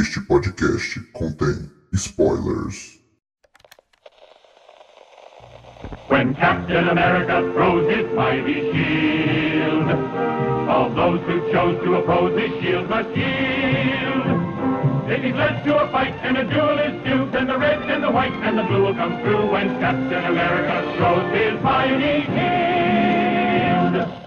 este podcast contém spoilers. When Captain America throws his mighty shield, all those who chose to oppose his shield must yield. If he's led to a fight and a duel is due, then the red and the white and the blue will come through when Captain America throws his mighty shield.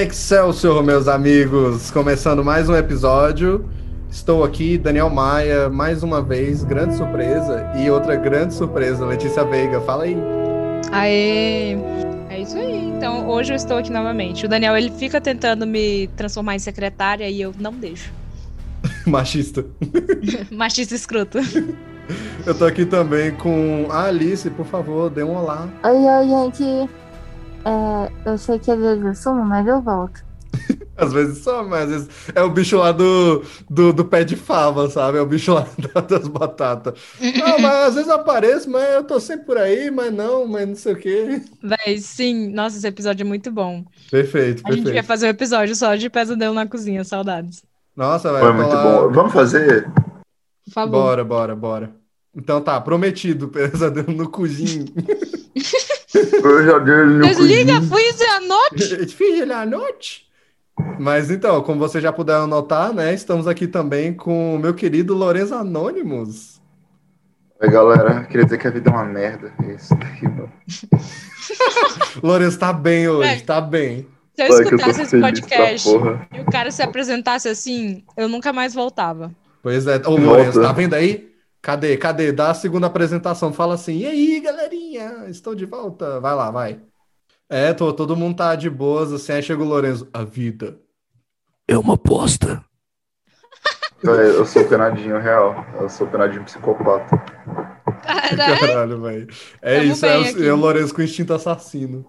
Excelsior, meus amigos! Começando mais um episódio. Estou aqui, Daniel Maia, mais uma vez, grande surpresa. E outra grande surpresa, Letícia Veiga. Fala aí. Aê! É isso aí. Então, hoje eu estou aqui novamente. O Daniel, ele fica tentando me transformar em secretária e eu não deixo. Machista. Machista escroto. Eu tô aqui também com a Alice, por favor, dê um olá. Oi, oi, gente. É, eu sei que às vezes eu sumo, mas eu volto. Às vezes só, mas às vezes é o bicho lá do, do, do pé de fava, sabe? É o bicho lá da- das batatas. Não, mas às vezes eu apareço, mas eu tô sempre por aí, mas não, mas não sei o quê. Véi, sim. Nossa, esse episódio é muito bom. Perfeito, A gente perfeito. fazer um episódio só de pesadelo na cozinha. Saudades. Nossa, vai Foi muito rolar- bom. Vamos fazer? Por favor. Bora, bora, bora. Então tá, prometido, pesadelo no cozinho. Eu já dei ele no Desliga, freeze à noite! Filha à noite. Mas então, como vocês já puderam notar, né? Estamos aqui também com o meu querido Lourenço Anônimos. Oi, galera. Queria dizer que a vida é uma merda. É Isso daí, mano. Lourenço tá bem hoje, É. tá bem. Se eu Olha escutasse esse podcast e o cara se apresentasse assim, eu nunca mais voltava. Pois é. Ô. Lourenço, tá vendo aí? Cadê? Cadê? Dá a segunda apresentação. Fala assim, e aí, galerinha? Estou de volta. Vai lá, vai. É, tô, todo mundo tá de boas, assim, aí chega o Lourenço. A vida é uma aposta. Eu, sou penadinho real. Eu sou penadinho psicopata. Caralho! Caralho, velho. É Tamo isso, é é o Lourenço com instinto assassino.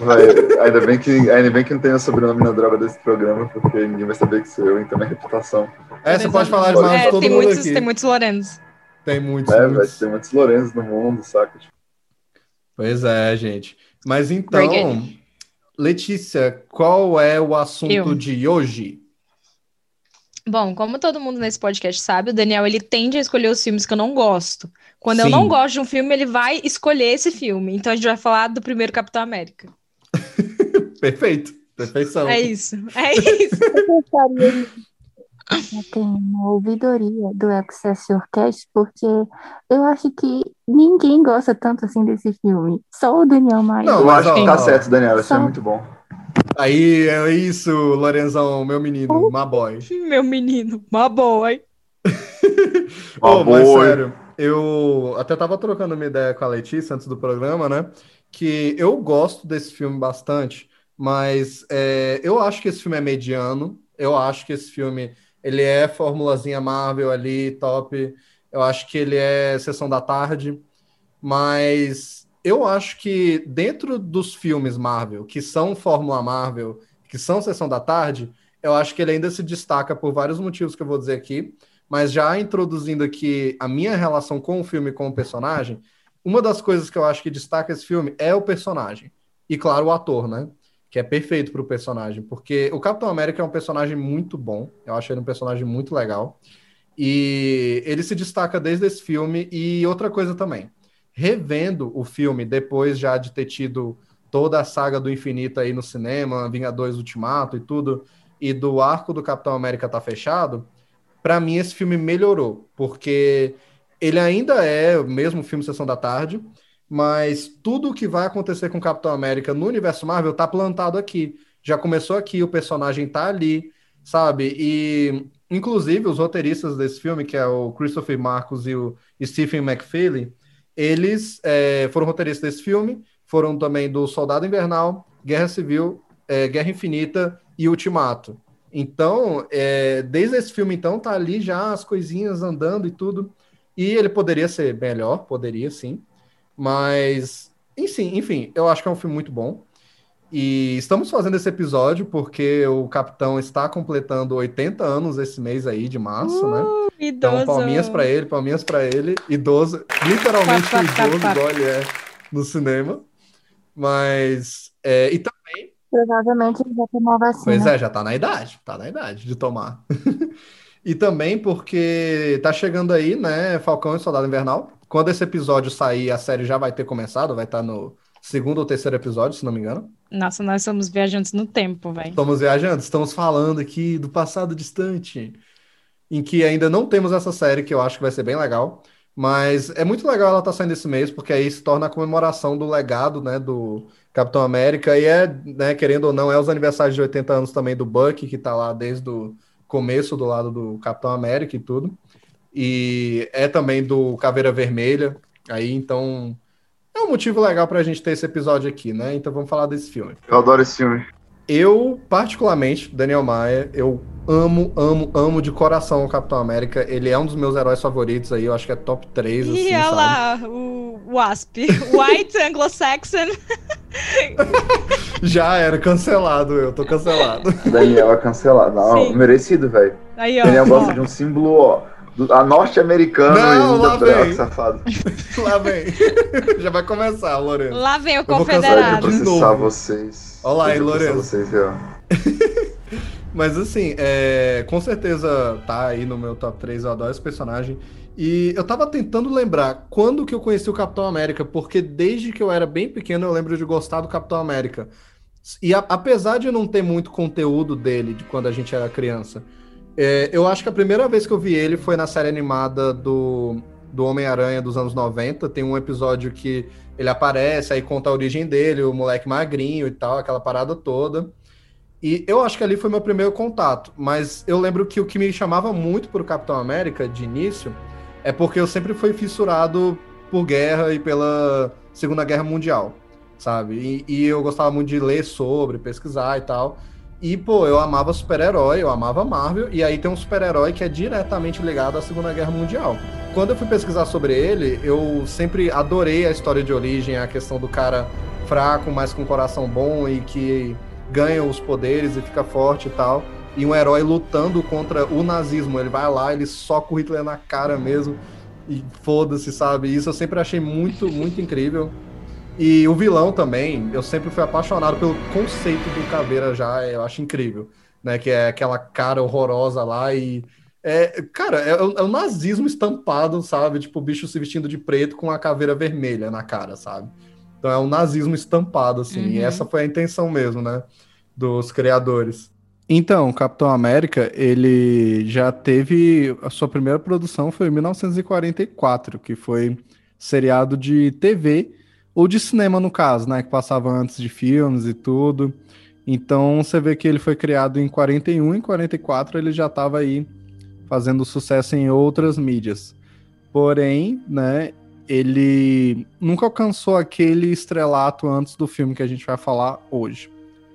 Vai, ainda, bem que, ainda bem que não tem o sobrenome na droga desse programa, porque ninguém vai saber que sou eu, então minha reputação. É, você pode falar de de É, todo tem mundo muitos, aqui. tem muitos Lorenos. Tem muitos, É, vai muitos. ter muitos Lourenços no mundo, saca? Tipo, Pois é, gente. Mas então, Very Letícia, qual é o assunto Eu. de hoje? Bom, como todo mundo nesse podcast sabe, o Daniel ele tende a escolher os filmes que eu não gosto. Quando eu não Sim. gosto de um filme, ele vai escolher esse filme. Então a gente vai falar do primeiro Capitão América. Perfeito. Perfeição. É isso. É isso. Ter uma ouvidoria do Excelsior Cast, porque eu acho que ninguém gosta tanto assim desse filme. Só o Daniel Maia. Não, eu acho que tá certo, Daniel. Isso é Só- muito bom. Aí é isso, Lorenzão, meu menino, my boy. Meu menino, uma boa, hein? Ô, My mas boy. sério, eu até tava trocando uma ideia com a Letícia antes do programa, né? Que eu gosto desse filme bastante, mas é, eu acho que esse filme é mediano. Eu acho que esse filme ele é formulazinha Marvel ali, top. Eu acho que ele é sessão da tarde, mas eu acho que dentro dos filmes Marvel, que são Fórmula Marvel, que são sessão da tarde, eu acho que ele ainda se destaca por vários motivos que eu vou dizer aqui. Mas já introduzindo aqui a minha relação com o filme com o personagem, uma das coisas que eu acho que destaca esse filme é o personagem. E, claro, o ator, né? Que é perfeito para o personagem. Porque o Capitão América é um personagem muito bom. Eu acho ele um personagem muito legal. E ele se destaca desde esse filme. E outra coisa também. Revendo o filme, depois já de ter tido toda a saga do infinito aí no cinema, Vingadores Ultimato e tudo, e do arco do Capitão América tá fechado, Pra mim esse filme melhorou, porque ele ainda é o mesmo filme Sessão da Tarde, mas tudo o que vai acontecer com Capitão América no universo Marvel tá plantado aqui. Já começou aqui, o personagem tá ali, sabe? E, inclusive, os roteiristas desse filme, que é o Christopher Marcos e o Stephen McFeely, eles é, foram roteiristas desse filme, foram também do Soldado Invernal, Guerra Civil, é, Guerra Infinita e Ultimato. Então, é, desde esse filme, então, tá ali já as coisinhas andando e tudo. E ele poderia ser melhor, poderia sim. Mas, enfim, enfim, eu acho que é um filme muito bom. E estamos fazendo esse episódio porque o Capitão está completando 80 anos esse mês aí de março, né? Uh, Então, idoso. palminhas pra ele, palminhas pra ele. Idoso, literalmente Pá, pá, idoso, pá. igual ele é no cinema. Mas, é, e também, Provavelmente ele já tomou a vacina. pois é, já tá na idade, tá na idade de tomar. E também porque tá chegando aí, né, Falcão e Soldado Invernal. Quando esse episódio sair, a série já vai ter começado, vai estar no segundo ou terceiro episódio, se não me engano. Nossa, nós somos viajantes no tempo, velho. Estamos viajando, estamos falando aqui do passado distante, em que ainda não temos essa série, que eu acho que vai ser bem legal. Mas é muito legal ela estar saindo esse mês, porque aí se torna a comemoração do legado, né, do Capitão América. E é, né, querendo ou não, é os aniversários de 80 anos também do Bucky, que tá lá desde o começo do lado do Capitão América e tudo. E é também do Caveira Vermelha. Aí, então, é um motivo legal pra gente ter esse episódio aqui, né? Então vamos falar desse filme. Eu adoro esse filme. Eu, particularmente, Daniel Maia, eu amo, amo, amo de coração o Capitão América. Ele é um dos meus heróis favoritos aí, eu acho que é top 3, Ih, assim, olha sabe? lá, o Wasp. White, Anglo-Saxon. Já era cancelado, eu tô cancelado. Daniel é cancelado. Não, merecido, velho. Daniel gosta de um símbolo, ó, a norte-americano e lá ainda branco, vem. safado. Lá vem. Já vai começar, Lourenço. Lá vem o vou confederado. de processar novo. vocês. Olha lá, Eu vou processar Lourenço. vocês, ó. Mas assim, é, com certeza tá aí no meu top 3, eu adoro esse personagem. E eu tava tentando lembrar quando que eu conheci o Capitão América, porque desde que eu era bem pequeno eu lembro de gostar do Capitão América. E a- apesar de não ter muito conteúdo dele de quando a gente era criança, é, eu acho que a primeira vez que eu vi ele foi na série animada do, do Homem-Aranha dos anos 90. Tem um episódio que ele aparece, aí conta a origem dele, o moleque magrinho e tal, aquela parada toda. E eu acho que ali foi meu primeiro contato, mas eu lembro que o que me chamava muito pro Capitão América de início é porque eu sempre fui fissurado por guerra e pela Segunda Guerra Mundial, sabe? E, e eu gostava muito de ler sobre, pesquisar e tal. E, pô, eu amava super-herói, eu amava Marvel, e aí tem um super-herói que é diretamente ligado à Segunda Guerra Mundial. Quando eu fui pesquisar sobre ele, eu sempre adorei a história de origem, a questão do cara fraco, mas com coração bom e que ganha os poderes e fica forte e tal. E um herói lutando contra o nazismo. Ele vai lá, ele soca o Hitler na cara mesmo. E foda-se, sabe? Isso eu sempre achei muito, muito incrível. E o vilão também, eu sempre fui apaixonado pelo conceito do Caveira já, eu acho incrível. Né? Que é aquela cara horrorosa lá e. É, cara, é, o- é o nazismo estampado, sabe? Tipo, o bicho se vestindo de preto com a caveira vermelha na cara, sabe? Então é um nazismo estampado, assim. E Uhum. essa foi a intenção mesmo, né? Dos criadores. Então, o Capitão América, ele já teve. A sua primeira produção foi em 1944, que foi seriado de TV, ou de cinema, no caso, né? Que passava antes de filmes e tudo. Então você vê que ele foi criado em 41, em 44 ele já estava aí fazendo sucesso em outras mídias. Porém, né, ele nunca alcançou aquele estrelato antes do filme que a gente vai falar hoje.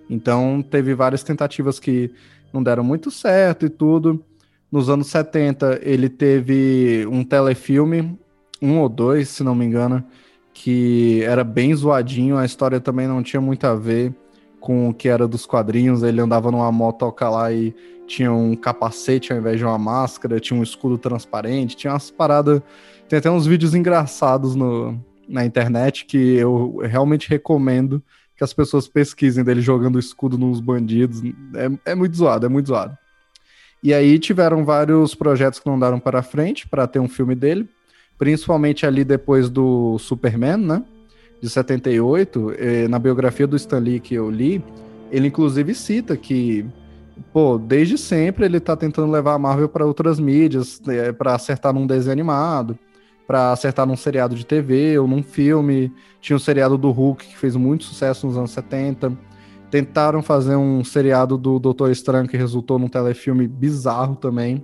Então, teve várias tentativas que não deram muito certo e tudo. Nos anos 70, ele teve um telefilme, um ou dois, se não me engano, que era bem zoadinho. A história também não tinha muito a ver com o que era dos quadrinhos. Ele andava numa motoca lá e tinha um capacete ao invés de uma máscara, tinha um escudo transparente, tinha umas paradas. Tem até uns vídeos engraçados no, na internet que eu realmente recomendo que as pessoas pesquisem dele jogando escudo nos bandidos. É, é muito zoado, é muito zoado. E aí tiveram vários projetos que não deram para frente para ter um filme dele, principalmente ali depois do Superman, né? De 78, eh, na biografia do Stan Lee que eu li, ele inclusive cita que, pô, desde sempre ele tá tentando levar a Marvel para outras mídias, eh, para acertar num desenho animado, para acertar num seriado de TV ou num filme. Tinha o seriado do Hulk que fez muito sucesso nos anos 70. Tentaram fazer um seriado do Doutor Estranho que resultou num telefilme bizarro também.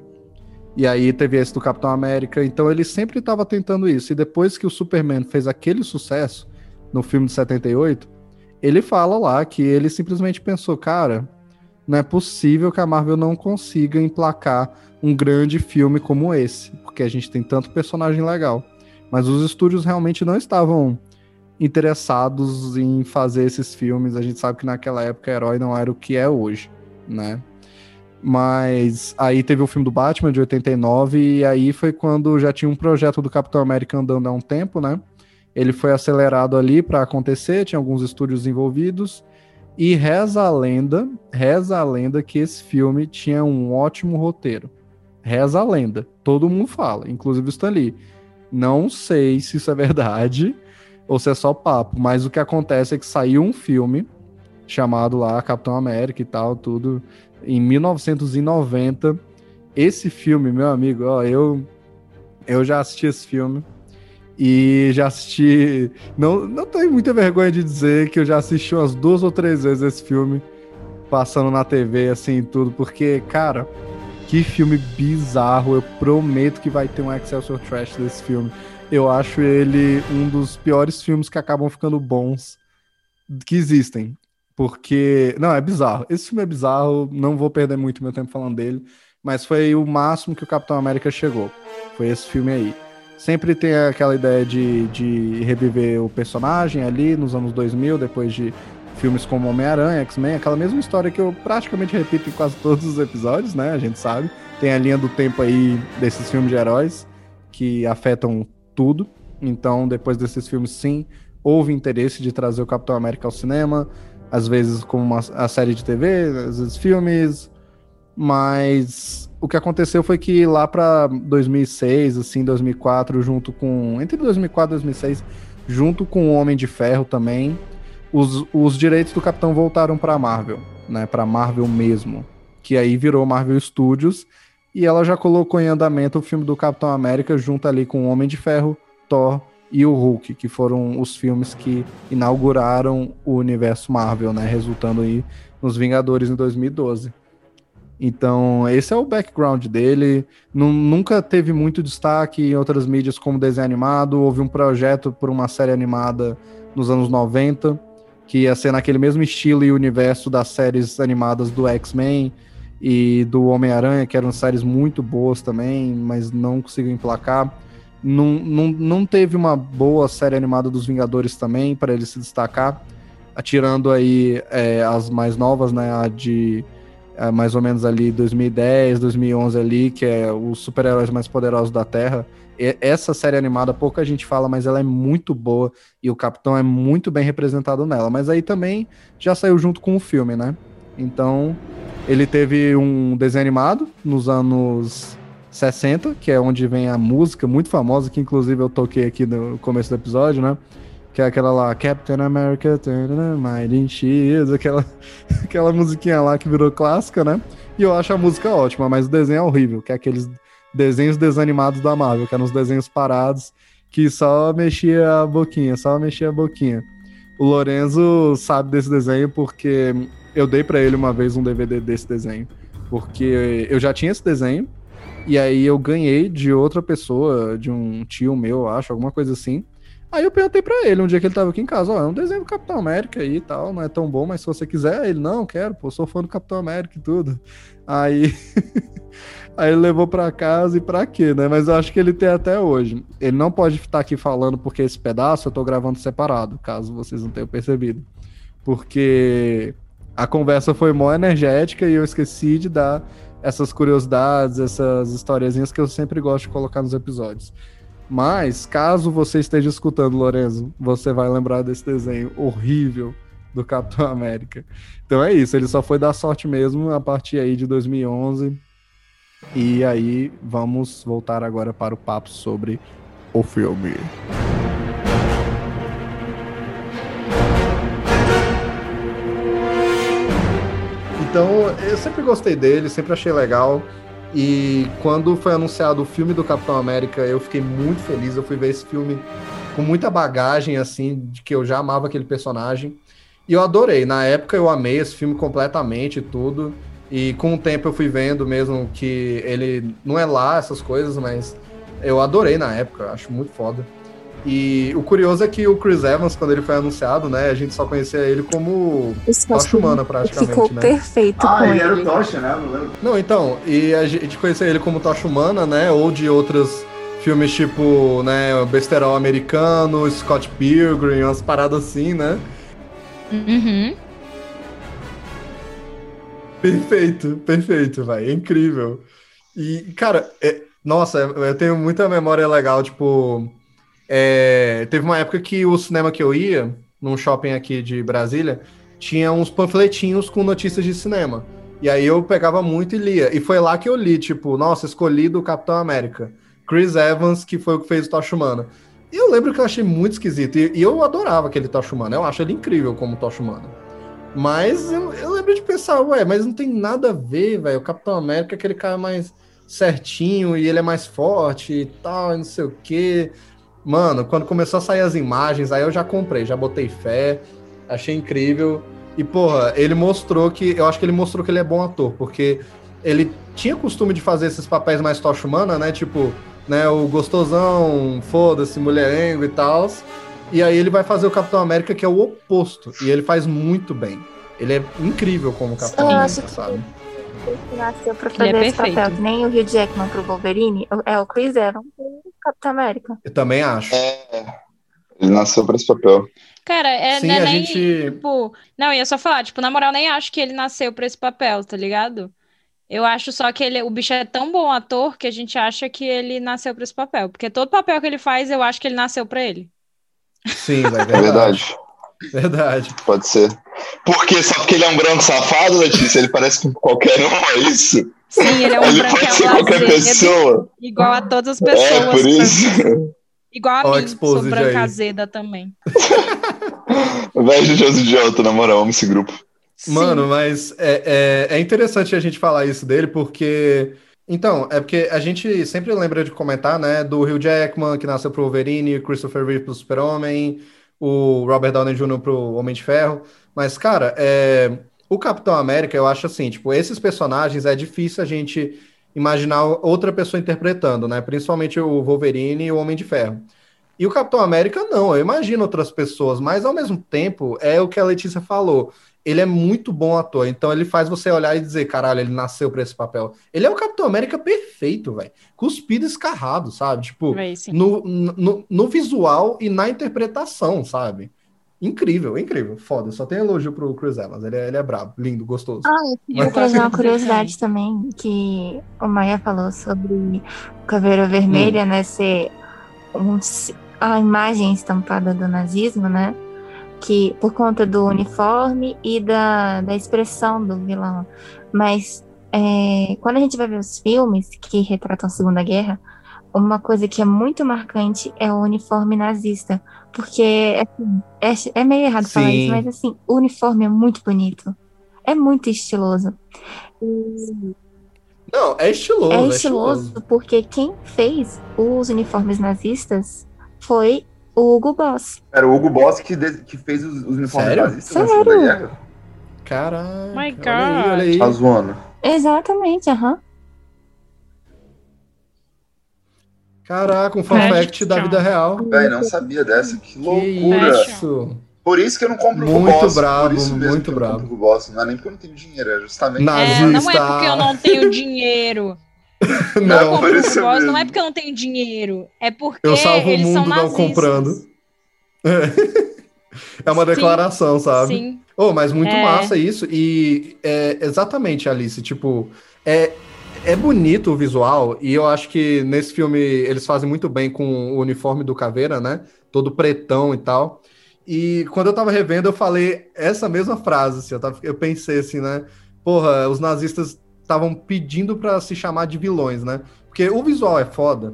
E aí teve esse do Capitão América. Então ele sempre estava tentando isso. E depois que o Superman fez aquele sucesso no filme de 78, ele fala lá que ele simplesmente pensou, cara, não é possível que a Marvel não consiga emplacar um grande filme como esse, porque a gente tem tanto personagem legal. Mas os estúdios realmente não estavam interessados em fazer esses filmes. A gente sabe que naquela época herói não era o que é hoje, né? Mas aí teve o filme do Batman de 89 e aí foi quando já tinha um projeto do Capitão América andando há um tempo, né? Ele foi acelerado ali para acontecer, tinha alguns estúdios envolvidos e reza a lenda, reza a lenda que esse filme tinha um ótimo roteiro. Reza a lenda, todo mundo fala, inclusive o Stan Lee. Não sei se isso é verdade, ou se é só papo, mas o que acontece é que saiu um filme chamado lá Capitão América e tal, tudo, em 1990. Esse filme, meu amigo, ó, eu, eu já assisti esse filme e já assisti. Não, não tenho muita vergonha de dizer que eu já assisti umas duas ou três vezes esse filme, passando na TV, assim, tudo, porque, cara, que filme bizarro. Eu prometo que vai ter um Excelsior Trash desse filme eu acho ele um dos piores filmes que acabam ficando bons que existem. Porque. Não, é bizarro. Esse filme é bizarro, não vou perder muito meu tempo falando dele. Mas foi o máximo que o Capitão América chegou. Foi esse filme aí. Sempre tem aquela ideia de, de reviver o personagem ali nos anos 2000, depois de filmes como Homem-Aranha, X-Men, aquela mesma história que eu praticamente repito em quase todos os episódios, né? A gente sabe. Tem a linha do tempo aí desses filmes de heróis que afetam tudo. Então, depois desses filmes, sim, houve interesse de trazer o Capitão América ao cinema, às vezes como uma a série de TV, às vezes filmes, mas o que aconteceu foi que lá para 2006, assim, 2004, junto com entre 2004 e 2006, junto com o Homem de Ferro também, os, os direitos do Capitão voltaram para Marvel, né, para Marvel mesmo, que aí virou Marvel Studios e ela já colocou em andamento o filme do Capitão América junto ali com o Homem de Ferro, Thor e o Hulk, que foram os filmes que inauguraram o universo Marvel, né, resultando aí nos Vingadores em 2012. Então, esse é o background dele. nunca teve muito destaque em outras mídias como desenho animado. Houve um projeto por uma série animada nos anos 90, que ia ser naquele mesmo estilo e universo das séries animadas do X-Men, e do Homem-Aranha, que eram séries muito boas também, mas não conseguiu emplacar. Não, não, não teve uma boa série animada dos Vingadores também, para ele se destacar, atirando aí é, as mais novas, né, a de é, mais ou menos ali 2010, 2011 ali, que é os super-heróis mais poderosos da Terra. E essa série animada pouca gente fala, mas ela é muito boa e o Capitão é muito bem representado nela. Mas aí também já saiu junto com o filme, né? Então, ele teve um desenho animado nos anos 60, que é onde vem a música muito famosa, que inclusive eu toquei aqui no começo do episódio, né? Que é aquela lá, Captain America, Mighty Shield, aquela, aquela musiquinha lá que virou clássica, né? E eu acho a música ótima, mas o desenho é horrível, que é aqueles desenhos desanimados da Marvel, que eram os desenhos parados, que só mexia a boquinha, só mexia a boquinha. O Lorenzo sabe desse desenho porque eu dei para ele uma vez um DVD desse desenho, porque eu já tinha esse desenho e aí eu ganhei de outra pessoa, de um tio meu, acho, alguma coisa assim. Aí eu perguntei para ele um dia que ele tava aqui em casa, ó, é um desenho do Capitão América aí e tal, não é tão bom, mas se você quiser, ele não, quero, pô, sou fã do Capitão América e tudo. Aí Aí ele levou para casa e para quê, né? Mas eu acho que ele tem até hoje. Ele não pode estar aqui falando porque esse pedaço eu tô gravando separado, caso vocês não tenham percebido. Porque a conversa foi mó energética e eu esqueci de dar essas curiosidades, essas historiazinhas que eu sempre gosto de colocar nos episódios. Mas, caso você esteja escutando, Lorenzo, você vai lembrar desse desenho horrível do Capitão América. Então é isso, ele só foi dar sorte mesmo a partir aí de 2011. E aí vamos voltar agora para o papo sobre o filme. Então, eu sempre gostei dele, sempre achei legal. E quando foi anunciado o filme do Capitão América, eu fiquei muito feliz. Eu fui ver esse filme com muita bagagem, assim, de que eu já amava aquele personagem. E eu adorei. Na época eu amei esse filme completamente e tudo. E com o tempo eu fui vendo mesmo que ele não é lá essas coisas, mas eu adorei na época, acho muito foda. E o curioso é que o Chris Evans, quando ele foi anunciado, né, a gente só conhecia ele como Tocha Humana, praticamente, Ficou né? perfeito Ah, com ele ele. era o Tocha, né? Não lembro. Não, então, e a gente conhecia ele como Tocha Humana, né, ou de outros filmes tipo, né, Besterol Americano, Scott Pilgrim, umas paradas assim, né? Uhum. Perfeito, perfeito, vai. É incrível. E, cara, é- nossa, eu tenho muita memória legal, tipo. É, teve uma época que o cinema que eu ia, num shopping aqui de Brasília, tinha uns panfletinhos com notícias de cinema. E aí eu pegava muito e lia. E foi lá que eu li, tipo, nossa, escolhi do Capitão América. Chris Evans, que foi o que fez o Tocha Humana. E eu lembro que eu achei muito esquisito. E, e eu adorava aquele Humana. Eu acho ele incrível como Tocha Humana. Mas eu, eu lembro de pensar, ué, mas não tem nada a ver, velho. O Capitão América é aquele cara mais certinho e ele é mais forte e tal, e não sei o quê. Mano, quando começou a sair as imagens, aí eu já comprei, já botei fé, achei incrível. E, porra, ele mostrou que. Eu acho que ele mostrou que ele é bom ator, porque ele tinha costume de fazer esses papéis mais tocha humana, né? Tipo, né, o gostosão, foda-se, mulherengo e tal. E aí ele vai fazer o Capitão América, que é o oposto. E ele faz muito bem. Ele é incrível como Capitão América, acho que- Ele nasceu pra fazer é esse papel, que nem o Hugh Jackman pro Wolverine, é o Chris Evans pro Capitão América. Eu também acho. É, ele nasceu pra esse papel. Cara, é, Sim, não é a nem, gente- tipo... Não, eu ia só falar, tipo, na moral, nem acho que ele nasceu pra esse papel, tá ligado? Eu acho só que ele, o bicho é tão bom ator que a gente acha que ele nasceu pra esse papel. Porque todo papel que ele faz, eu acho que ele nasceu pra ele. Sim, É verdade. Verdade. Pode ser. Por quê? Só porque ele é um branco safado, Letícia? Ele parece com qualquer um, é isso? Sim, ele é um ele pode ser branquelo qualquer azedo, pessoa. igual a todas as É, pessoas. por isso. Igual a Ó, mim, sou branca é aí. azeda também. Veja de idiota, na moral, amo esse grupo. Mano, mas é, é, é interessante a gente falar isso dele, porque. Então, é porque a gente sempre lembra de comentar, né, do Hugh Jackman, que nasceu pro Wolverine, Christopher Reeve pro Super-Homem, o Robert Downey Jr. pro Homem de Ferro. Mas, cara, é, o Capitão América, eu acho assim, tipo, esses personagens é difícil a gente imaginar outra pessoa interpretando, né? Principalmente o Wolverine e o Homem de Ferro. E o Capitão América, não, eu imagino outras pessoas, mas ao mesmo tempo, é o que a Letícia falou. Ele é muito bom ator, então ele faz você olhar e dizer, caralho, ele nasceu pra esse papel. Ele é o Capitão América perfeito, velho. Cuspido e escarrado, sabe? Tipo, sim. no, no, no visual e na interpretação, sabe? Incrível, incrível, foda. Só tem elogio pro Chris Evans, ele é, ele é brabo, lindo, gostoso. Ah, eu Eu trazer uma de curiosidade também, que o Maia falou sobre o Caveira Vermelha, né, ser um, a imagem estampada do nazismo, né, que por conta do uniforme e da, da expressão do vilão. Mas é, quando a gente vai ver os filmes que retratam a Segunda Guerra, uma coisa que é muito marcante é o uniforme nazista, porque assim, é, é meio errado falar Sim. isso, mas assim, o uniforme é muito bonito. É muito estiloso. E Não, é estiloso, é é estiloso estiloso. porque quem fez os uniformes nazistas foi o Hugo Boss. Era o Hugo Boss que, de- que fez os, os uniformes Sério? nazistas na Segunda Sério? Guerra. Caraca, My olha aí, olha aí. Tá zoando. Exatamente, aham. Caraca, um fun fact da vida real. Véi, não sabia dessa. Que Que loucura. isso? Por isso que eu não compro o Hugo Muito Boss. bravo, Por isso mesmo muito que eu não bravo. compro o Hugo Boss. Não é nem porque eu não tenho dinheiro, é justamente. É, não é porque eu não tenho dinheiro. Não, Não, por compro o Boss, não é porque eu não tenho dinheiro. É porque eu salvo o eles são mundo não nazistas. comprando. É uma Sim, declaração, sabe? Sim. Oh, mas muito É. massa isso. E é, exatamente, Alice, tipo, é, é bonito o visual, e eu acho que nesse filme eles fazem muito bem com o uniforme do Caveira, né? Todo pretão e tal. E quando eu tava revendo, eu falei essa mesma frase, assim, eu, tava- eu pensei assim, né? Porra, os nazistas estavam pedindo pra se chamar de vilões, né? Porque o visual é foda,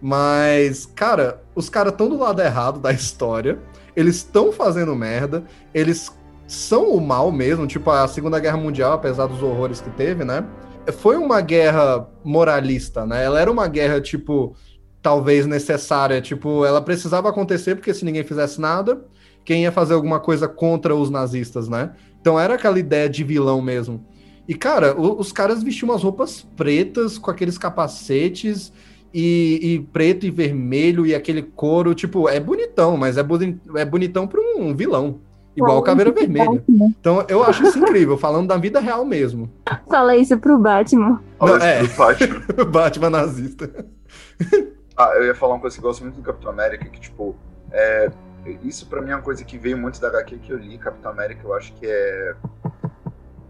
mas, cara, os caras estão do lado errado da história, eles estão fazendo merda, eles são o mal mesmo, tipo a Segunda Guerra Mundial, apesar dos horrores que teve, né? Foi uma guerra moralista, né? Ela era uma guerra, tipo, talvez necessária, tipo, ela precisava acontecer porque se ninguém fizesse nada, quem ia fazer alguma coisa contra os nazistas, né? Então era aquela ideia de vilão mesmo. E, cara, o- os caras vestiam umas roupas pretas com aqueles capacetes e, e preto e vermelho e aquele couro, tipo, é bonitão, mas é, boni- é bonitão pra um vilão. Igual o Caveira Vermelha. Então eu acho isso incrível, falando da vida real mesmo. Fala isso pro Batman. Não, é. Batman. Batman nazista. Ah, eu ia falar uma coisa que eu gosto muito do Capitão América, que, tipo, é, isso pra mim é uma coisa que veio muito da HQ que eu li, Capitão América, eu acho que é...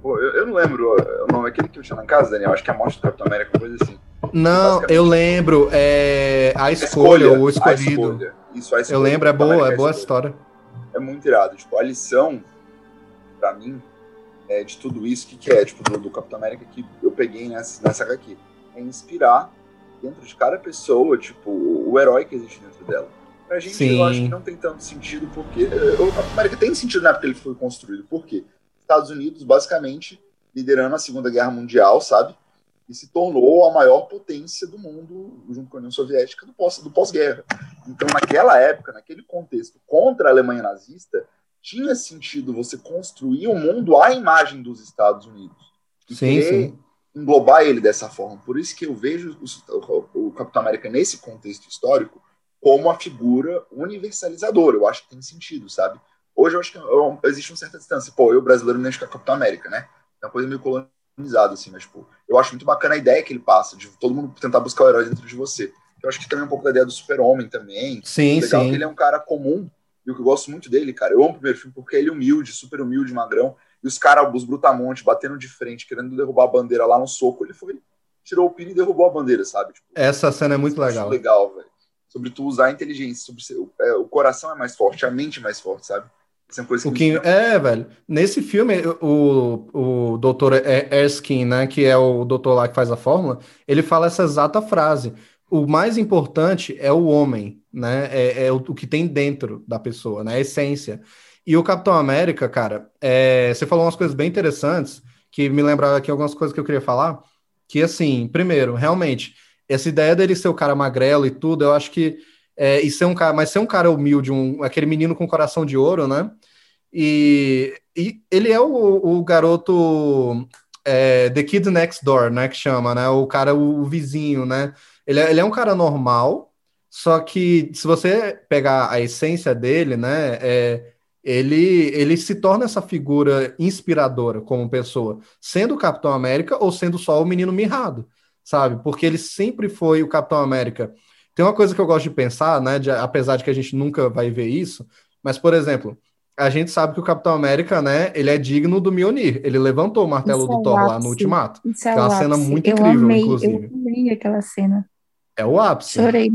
Pô, eu, eu não lembro o nome, aquele que eu tinha na casa, Daniel, acho que é a morte do Capitão América, uma coisa assim. Não, eu lembro, é a escolha, o a escolhido. escolha. Isso, a escolha Eu lembro, é boa, América, é a boa a escolha. história. é muito irado. Tipo, a lição, pra mim, é, de tudo isso, o que, que é, tipo, do, do Capitão América que eu peguei nessa, nessa HQ? É inspirar dentro de cada pessoa, tipo, o herói que existe dentro dela. Pra gente, Sim. eu acho que não tem tanto sentido, porque o Capitão América tem sentido na época que ele foi construído. Por quê? Estados Unidos, basicamente, liderando a Segunda Guerra Mundial, sabe? E se tornou a maior potência do mundo, junto com a União Soviética, do pós- do pós-guerra. Então, naquela época, naquele contexto, contra a Alemanha nazista, tinha sentido você construir um mundo à imagem dos Estados Unidos. E Sim, sim. englobar ele dessa forma. Por isso que eu vejo o, o Capitão América nesse contexto histórico como uma figura universalizadora. Eu acho que tem sentido, sabe? Hoje eu acho que é um- existe uma certa distância. Pô, eu brasileiro me identifico com a Capitão América, né? É uma coisa meio colonizada, assim, mas, tipo, eu acho muito bacana a ideia que ele passa, de todo mundo tentar buscar o herói dentro de você. Eu acho que também é um pouco da ideia do super-homem também. Sim, Legal sim. que ele é um cara comum, e o que eu gosto muito dele, cara, eu amo o primeiro filme porque ele é humilde, super humilde, magrão, e os caras, os brutamontes, batendo de frente, querendo derrubar a bandeira lá no soco, ele foi, tirou o pino e derrubou a bandeira, sabe? Tipo, Essa cena é muito eu acho legal. legal, velho. Sobre tu usar a inteligência, sobre ser, é, o coração é mais forte, a mente é mais forte, sabe? Isso é uma coisa O que, é, velho. Nesse filme, o, o doutor Er- Erskine, né, que é o doutor lá que faz a fórmula, ele fala essa exata frase. O mais importante é o homem, né? É, é o, o que tem dentro da pessoa, né? A essência. E o Capitão América, cara, é, você falou umas coisas bem interessantes que me lembraram aqui algumas coisas que eu queria falar. Que, assim, primeiro, realmente, essa ideia dele ser o cara magrelo e tudo, eu acho que. É, e ser um cara, mas ser um cara humilde, um, aquele menino com coração de ouro, né? E, e ele é o, o garoto é, The Kid Next Door, né? Que chama, né? O cara, o, vizinho, né? Ele é, ele é um cara normal, só que se você pegar a essência dele, né? É, ele, ele se torna essa figura inspiradora como pessoa, sendo o Capitão América ou sendo só o menino mirrado, sabe? Porque ele sempre foi o Capitão América. Tem uma coisa que eu gosto de pensar, né? de- apesar de que a gente nunca vai ver isso, mas, por exemplo, a gente sabe que o Capitão América, né? Ele é digno do Mjolnir. Ele levantou o martelo Isso é do o Thor lá no. Ultimato. Isso é é uma cena ápice. muito eu incrível, amei, inclusive. Eu amei aquela cena. É o ápice. Chorei.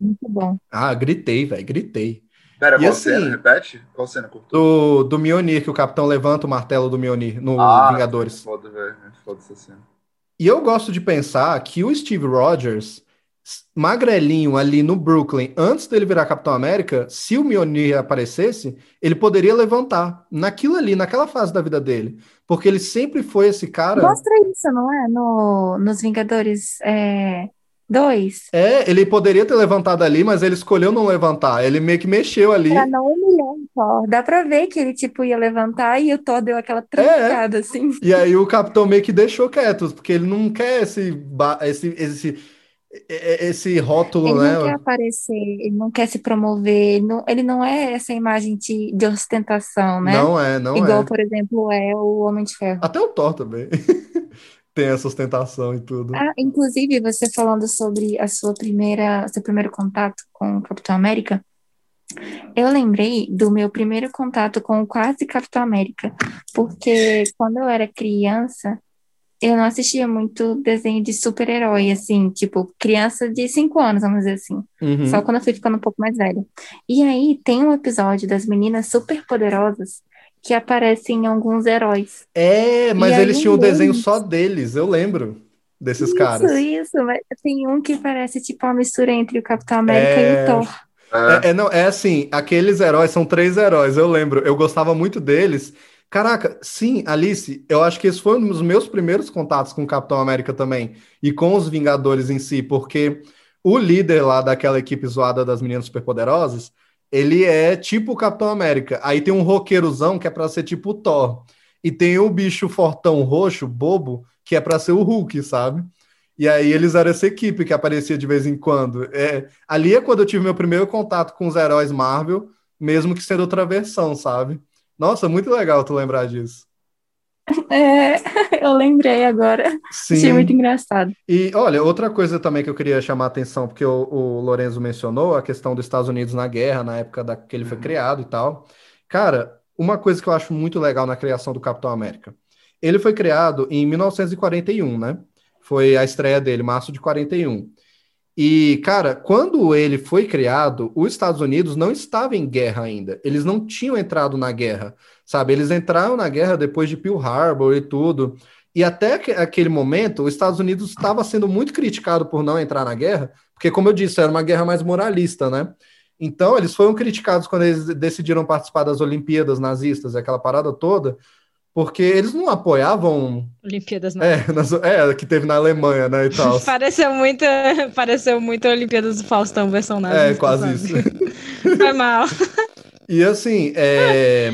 Muito bom. Ah, gritei, velho, gritei. Pera, E qual assim- cena? Repete? Qual cena? Do, do Mjolnir, que o Capitão levanta o martelo do Mjolnir no Ah, Vingadores. Foda, velho. Foda essa cena. E eu gosto de pensar que o Steve Rogers, magrelinho ali no Brooklyn, antes dele virar Capitão América, se o Mjolnir aparecesse, ele poderia levantar naquilo ali, naquela fase da vida dele. Porque ele sempre foi esse cara. Mostra isso, não é? No, nos Vingadores é, 2. É, ele poderia ter levantado ali, mas ele escolheu não levantar. Ele meio que mexeu ali. Pra não humilhar o Thor. Dá pra ver que ele, tipo, ia levantar e o Thor deu aquela trancada, assim. E aí o capitão meio que deixou quieto, porque ele não quer esse, esse, esse, esse rótulo, Ele né? não quer aparecer, ele não quer se promover, ele não, ele não é essa imagem de, de ostentação, né? Não é, não Igual, é. por exemplo, é o Homem de Ferro. Até o Thor também tem essa ostentação e tudo. Ah, inclusive, você falando sobre a sua primeira, seu primeiro contato com o Capitão América, eu lembrei do meu primeiro contato com o quase Capitão América, porque quando eu era criança, eu não assistia muito desenho de super-herói, assim, tipo, criança de 5 anos, vamos dizer assim. Uhum. Só quando eu fui ficando um pouco mais velha. E aí tem um episódio das meninas super poderosas que aparecem alguns heróis. É, mas E eles tinham o desenho só deles, eu lembro desses Isso, caras. isso, mas tem um que parece tipo uma mistura entre o Capitão América e É. o Thor. É, É, é, não, é assim, aqueles heróis são três heróis, eu lembro, eu gostava muito deles. Caraca, sim, Alice, eu acho que esse foi um dos meus primeiros contatos com o Capitão América também, e com os Vingadores em si, porque o líder lá daquela equipe zoada das meninas superpoderosas, ele é tipo o Capitão América. Aí tem um roqueirozão que é pra ser tipo o Thor. E tem o bicho fortão roxo, bobo, que é pra ser o Hulk, sabe? E aí eles eram essa equipe que aparecia de vez em quando. É, ali é quando eu tive meu primeiro contato com os heróis Marvel, mesmo que sendo outra versão, sabe? Nossa, muito legal tu lembrar disso. É, eu lembrei agora. Sim. Achei muito engraçado. E olha, outra coisa também que eu queria chamar a atenção, porque o, o Lorenzo mencionou a questão dos Estados Unidos na guerra, na época da, que ele foi criado e tal. Cara, uma coisa que eu acho muito legal na criação do Capitão América. Ele foi criado em 1941, né? Foi a estreia dele, março de 41. E, cara, quando ele foi criado, os Estados Unidos não estavam em guerra ainda. Eles não tinham entrado na guerra, sabe? Eles entraram na guerra depois de Pearl Harbor e tudo. E até que- aquele momento, os Estados Unidos estava sendo muito criticado por não entrar na guerra, porque, como eu disse, era uma guerra mais moralista, né? Então, eles foram criticados quando eles decidiram participar das Olimpíadas nazistas, aquela parada toda, porque eles não apoiavam. Olimpíadas não. É, nas- é, que teve na Alemanha, né? E tal. Pareceu muito, pareceu muito Olimpíadas do Faustão versão nazista, É, quase isso. Foi mal. E assim, é,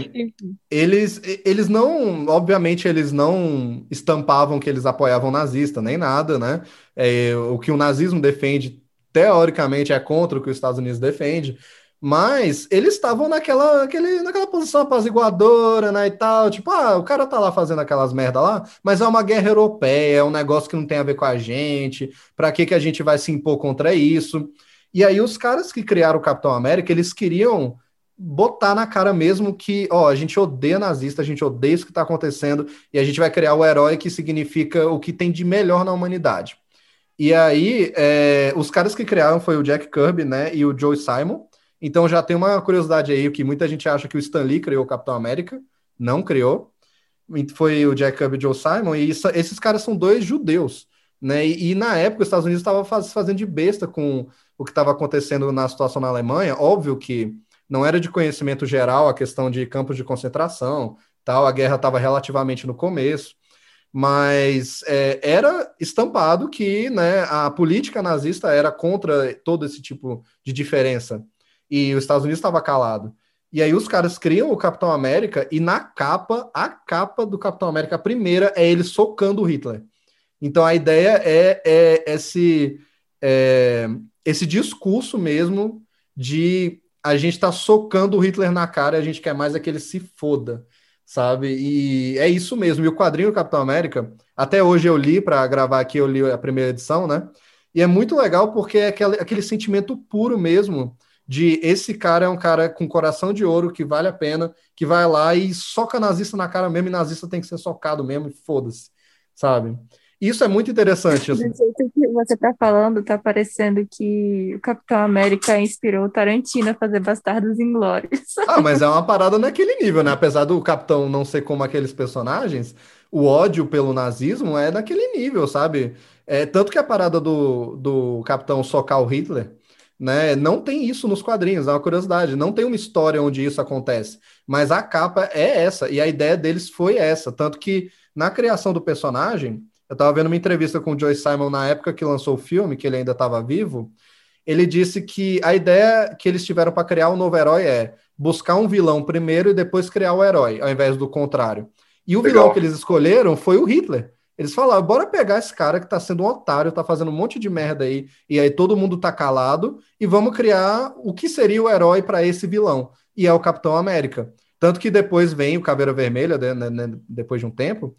eles, eles não, obviamente, eles não estampavam que eles apoiavam nazista, nem nada, né? É, o que o nazismo defende, teoricamente, é contra o que os Estados Unidos defende, mas eles estavam naquela, aquele, naquela posição apaziguadora, né, e tal, tipo, ah, o cara tá lá fazendo aquelas merda lá, mas é uma guerra europeia, é um negócio que não tem a ver com a gente, pra que que a gente vai se impor contra isso? E aí os caras que criaram o Capitão América, eles queriam botar na cara mesmo que, ó, a gente odeia nazista, a gente odeia isso que tá acontecendo, e a gente vai criar o herói que significa o que tem de melhor na humanidade. E aí, é, os caras que criaram foi o Jack Kirby, né, e o Joe Simon. Então já tem uma curiosidade aí, que muita gente acha que o Stan Lee criou o Capitão América, não criou. Foi o Kirby e o Joe Simon, e isso- esses caras são dois judeus, né, e, e na época os Estados Unidos estavam faz, fazendo de besta com o que estava acontecendo na situação na Alemanha, óbvio que não era de conhecimento geral a questão de campos de concentração, tal, a guerra estava relativamente no começo, mas é, era estampado que né, a política nazista era contra todo esse tipo de diferença, e os Estados Unidos estava calado. E aí os caras criam o Capitão América, e na capa, a capa do Capitão América, a primeira, é ele socando o Hitler. Então a ideia é, é esse, é, esse discurso mesmo de a gente tá socando o Hitler na cara e a gente quer mais é que ele se foda, sabe? E é isso mesmo. E o quadrinho do Capitão América, até hoje eu li, para gravar aqui, eu li a primeira edição, né? E é muito legal porque é aquele, aquele sentimento puro mesmo de esse cara é um cara com coração de ouro que vale a pena, que vai lá e soca nazista na cara mesmo, e nazista tem que ser socado mesmo, e foda-se, sabe? Isso é muito interessante. assim. Do jeito que você tá falando, tá parecendo que o Capitão América inspirou o Tarantino a fazer Bastardos Inglórios. Ah, mas é uma parada naquele nível, né? Apesar do Capitão não ser como aqueles personagens, o ódio pelo nazismo é naquele nível, sabe? É, tanto que a parada do, do Capitão socar o Hitler, né? Não tem isso nos quadrinhos, é uma curiosidade. Não tem uma história onde isso acontece. Mas a capa é essa, e a ideia deles foi essa. Tanto que na criação do personagem, eu estava vendo uma entrevista com o Joe Simon na época que lançou o filme, que ele ainda estava vivo. Ele disse que a ideia que eles tiveram para criar um novo herói é buscar um vilão primeiro e depois criar o herói, ao invés do contrário. E o Legal. vilão que eles escolheram foi o Hitler. Eles falaram: bora pegar esse cara que tá sendo um otário, tá fazendo um monte de merda aí, e aí todo mundo tá calado, e vamos criar o que seria o herói para esse vilão. E é o Capitão América. Tanto que depois vem o Caveira Vermelha, né, né, né, depois de um tempo,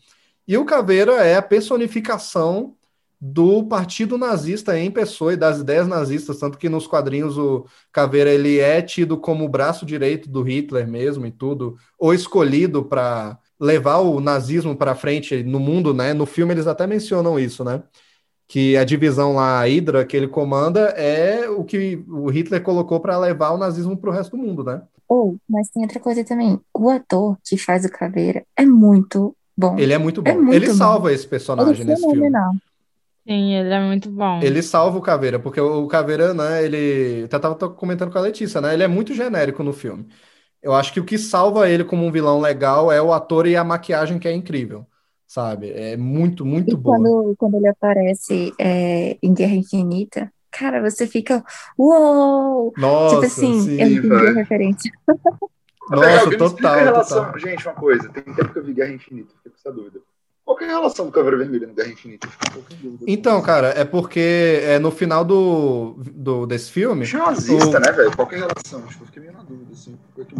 e o Caveira é a personificação do partido nazista em pessoa e das ideias nazistas, tanto que nos quadrinhos o Caveira ele é tido como o braço direito do Hitler mesmo e tudo, ou escolhido para levar o nazismo para frente no mundo, né? No filme eles até mencionam isso, né? Que a divisão lá, a Hydra, que ele comanda, é o que o Hitler colocou para levar o nazismo para o resto do mundo, né? Ou, mas tem outra coisa também. O ator que faz o Caveira é muito bom. Ele é muito bom. É muito ele bom. salva esse personagem é nesse filme. fenomenal. Sim, ele é muito bom. Ele salva o Caveira, porque o Caveira, né, ele... Até tava comentando com a Letícia, né? Ele é muito genérico no filme. Eu acho que o que salva ele como um vilão legal é o ator e a maquiagem que é incrível, sabe? É muito, muito E boa. quando, quando ele aparece é, em Guerra Infinita, cara, você fica, uou! Nossa, tipo assim, sim, eu entendi a referência. Nossa, total, a relação. total. Gente, uma coisa, tem tempo que eu vi Guerra Infinita, fiquei com essa dúvida. Qual que é a relação do Caveira Vermelha no Guerra Infinita? Eu fiquei um pouco em dúvida. Então, cara, é porque é no final do, do desse filme. Bicho nazista, o- né, velho? Qual que é a relação? Tipo, eu fiquei meio na dúvida, assim. Que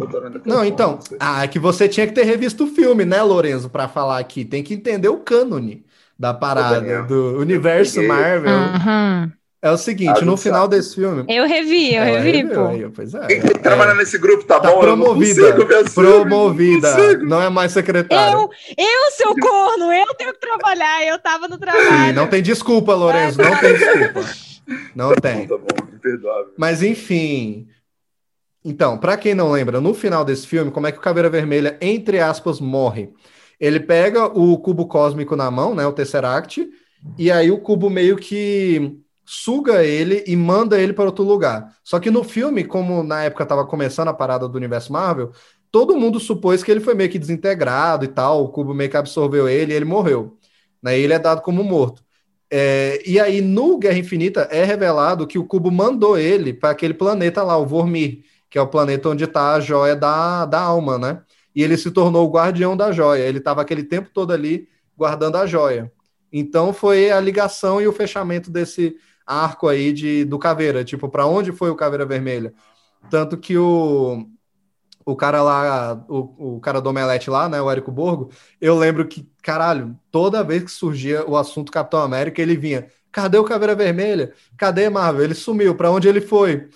Não, forma? então, sei. ah, é que você tinha que ter revisto o filme, né, Lorenzo, pra falar aqui. Tem que entender o cânone da parada, do universo. Marvel. Aham. É o seguinte, Ah, no final sabe. desse filme. Eu revi, eu Ela revi, reviu pô. aí, pois é. Quem tem que É, trabalhar nesse grupo, tá tá bom? Eu não promovida, consigo assim, promovida, não não é mais secretária. Eu, eu, seu corno, eu tenho que trabalhar, eu tava no Sim, trabalho. não tem desculpa, Lorenzo, não tem desculpa. Não tem. Tá bom, imperdoável. Mas enfim. Então, pra quem não lembra, no final desse filme, como é que o Caveira Vermelha, entre aspas, morre? Ele pega o cubo cósmico na mão, né, o Tesseract, e aí o cubo meio que suga ele e manda ele para outro lugar. Só que no filme, como na época estava começando a parada do universo Marvel, todo mundo supôs que ele foi meio que desintegrado e tal, o cubo meio que absorveu ele e ele morreu. Né? Ele é dado como morto. É, e aí, no Guerra Infinita, é revelado que o cubo mandou ele para aquele planeta lá, o Vormir, que é o planeta onde está a joia da, da alma, né? E ele se tornou o guardião da joia. Ele estava aquele tempo todo ali guardando a joia. Então foi a ligação e o fechamento desse arco aí de, do Caveira. Tipo, para onde foi o Caveira Vermelha? Tanto que o, o cara lá, o, o cara do Omelete lá, né, o Érico Borgo, eu lembro que, caralho, toda vez que surgia o assunto Capitão América, ele vinha, cadê o Caveira Vermelha? Cadê Marvel? Ele sumiu, para onde ele foi?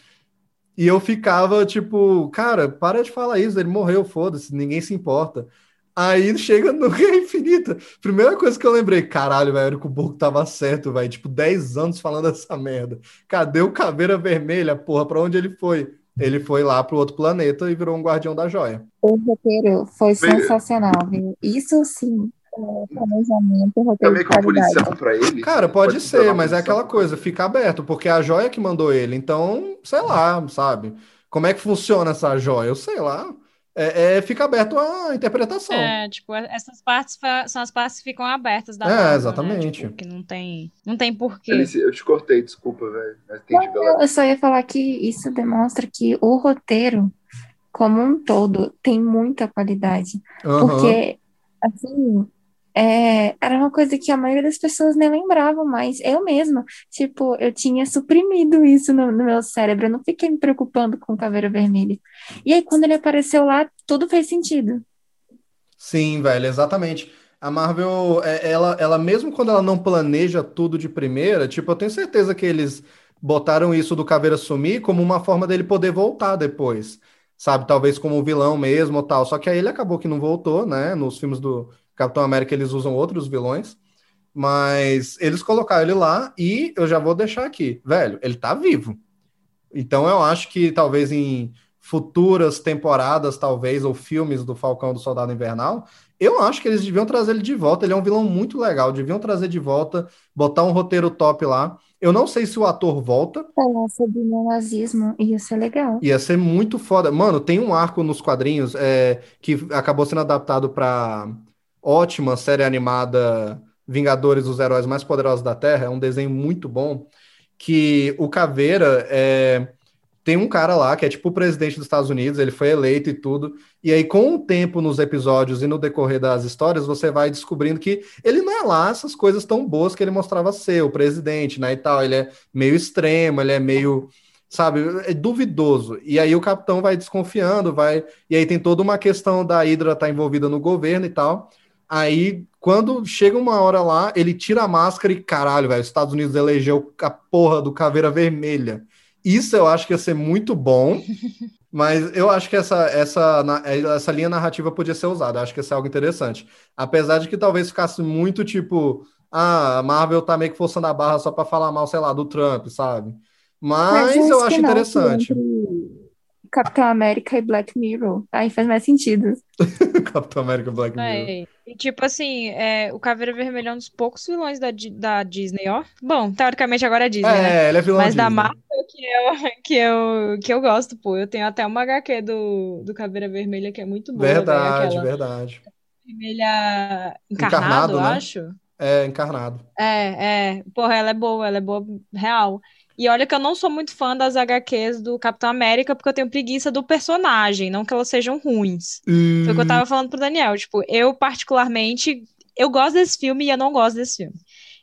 E eu ficava tipo, cara, para de falar isso, ele morreu, foda-se, ninguém se importa. Aí chega no Guerra Infinita. Primeira coisa que eu lembrei, caralho, velho, Érico Borgo tava certo, velho. Tipo, 10 anos falando essa merda. Cadê o Caveira Vermelha, porra? Pra onde ele foi? Ele foi lá pro outro planeta e virou um guardião da joia. O roteiro foi sensacional, viu? Isso sim, é planejamento, roteiro que uma qualidade. punição pra ele. Cara, pode, ser ser, mas é aquela coisa, fica aberto, porque é a joia que mandou ele. Então, sei lá, sabe? Como é que funciona essa joia? Eu sei lá. É, é- fica aberto a interpretação. É, tipo, essas partes são as partes que ficam abertas da É, né? exatamente. Tipo, que não tem, não tem porquê. Alice, eu te cortei, desculpa, velho. Eu só ia falar que isso demonstra que o roteiro, como um todo, tem muita qualidade. Aham. Porque, assim, é, era uma coisa que a maioria das pessoas nem lembravam mais. Eu mesma, tipo, eu tinha suprimido isso no, no meu cérebro. Eu não fiquei me preocupando com o Caveira Vermelha. E aí, quando ele apareceu lá, tudo fez sentido. Sim, velho, exatamente. A Marvel, é- ela, ela mesmo quando ela não planeja tudo de primeira, tipo, eu tenho certeza que eles botaram isso do Caveira sumir como uma forma dele poder voltar depois, sabe? Talvez como vilão mesmo ou tal. Só que aí ele acabou que não voltou, né? Nos filmes do Capitão América eles usam outros vilões, mas eles colocaram ele lá e eu já vou deixar aqui, velho, ele tá vivo. Então eu acho que talvez em futuras temporadas, talvez, ou filmes do Falcão do Soldado Invernal, eu acho que eles deviam trazer ele de volta. Ele é um vilão muito legal, deviam trazer de volta, botar um roteiro top lá. Eu não sei se o ator volta, Falar sobre o neonazismo ia ser legal. ia ser muito foda. Mano, tem um arco nos quadrinhos é, que acabou sendo adaptado para ótima série animada Vingadores, os Heróis Mais Poderosos da Terra. É um desenho muito bom. Que o Caveira é, tem um cara lá que é tipo o presidente dos Estados Unidos, ele foi eleito e tudo. E aí, com o tempo nos episódios e no decorrer das histórias, você vai descobrindo que ele não é lá essas coisas tão boas que ele mostrava ser, o presidente, né? E tal. Ele é meio extremo, ele é meio sabe, é duvidoso. E aí o capitão vai desconfiando, vai. E aí tem toda uma questão da Hydra estar envolvida no governo e tal. Aí, quando chega uma hora lá, ele tira a máscara e caralho, velho, os Estados Unidos elegeu a porra do Caveira Vermelha. Isso eu acho que ia ser muito bom, mas eu acho que essa, essa, essa linha narrativa podia ser usada. Eu acho que ia ser algo interessante. Apesar de que talvez ficasse muito tipo, ah, a Marvel tá meio que forçando a barra só pra falar mal, sei lá, do Trump, sabe? Mas um eu acho interessante. entre Capitão América e Black Mirror. Aí faz mais sentido. Capitão América Black Mirror. É, e tipo assim, é, o Caveira Vermelha é um dos poucos vilões da, da Disney, ó. Bom, teoricamente agora é Disney, né? É, ele é vilão Mas da Disney. Marvel que eu, que, eu, que eu gosto, pô. Eu tenho até uma HQ do, do Caveira Vermelha que é muito boa, velho. Verdade, Aquela verdade. vermelha Encarnado, encarnado, eu né? acho. É, encarnado. É, é. Porra, ela é boa, ela é boa real. E olha que eu não sou muito fã das HQs do Capitão América, porque eu tenho preguiça do personagem, não que elas sejam ruins. Foi o que eu tava falando pro Daniel. Tipo, eu particularmente, eu gosto desse filme e eu não gosto desse filme.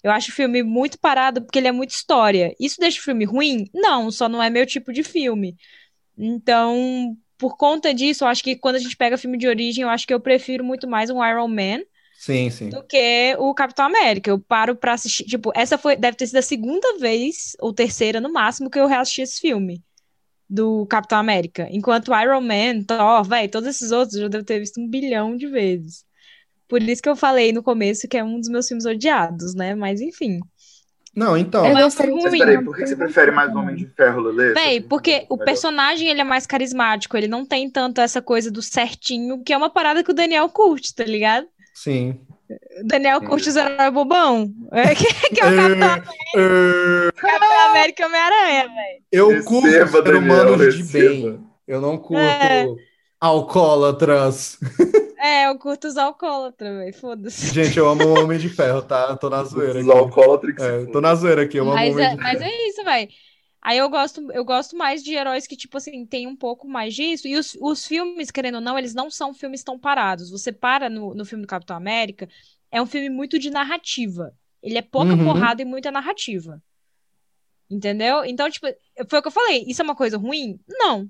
Eu acho o filme muito parado porque ele é muito história. Isso deixa o filme ruim? Não, só não é meu tipo de filme. Então, por conta disso, eu acho que quando a gente pega filme de origem, eu acho que eu prefiro muito mais um Iron Man Sim, sim. do que o Capitão América. Eu paro pra assistir. Tipo, essa foi, deve ter sido a segunda vez, ou terceira no máximo, que eu reassisti esse filme do Capitão América. Enquanto Iron Man, Thor, velho, todos esses outros eu já devo ter visto um bilhão de vezes. Por isso que eu falei no começo que é um dos meus filmes odiados, né? Mas enfim. Não, então. Eu Mas gostaria ruim. Mas peraí, por que você prefere mais Homem de Ferro, Lelê? Véi, porque o Melhor. personagem ele é mais carismático, ele não tem tanto essa coisa do certinho, que é uma parada que o Daniel curte, tá ligado? Sim. O Daniel curte os heróis bobão. É, que, que é o Capitão, É, Capitão América e Homem-Aranha, velho. eu Receba, curto ser Daniel, humano de receba. bem. Eu não curto É. alcoólatras. É, eu curto os alcoólatras, velho. Foda-se. Gente, eu amo o Homem de Ferro, tá? Eu tô na zoeira Os aqui. alcoólatras que É, tô na zoeira aqui, eu amo o Mas Homem é, de mas Ferro. é isso, velho. Aí eu gosto, eu gosto mais de heróis que, tipo assim, tem um pouco mais disso. E os, os filmes, querendo ou não, eles não são filmes tão parados. Você para no, no filme do Capitão América, é um filme muito de narrativa. Ele é pouca Uhum. porrada e muita narrativa. Entendeu? Então, tipo, foi o que eu falei. Isso é uma coisa ruim? Não.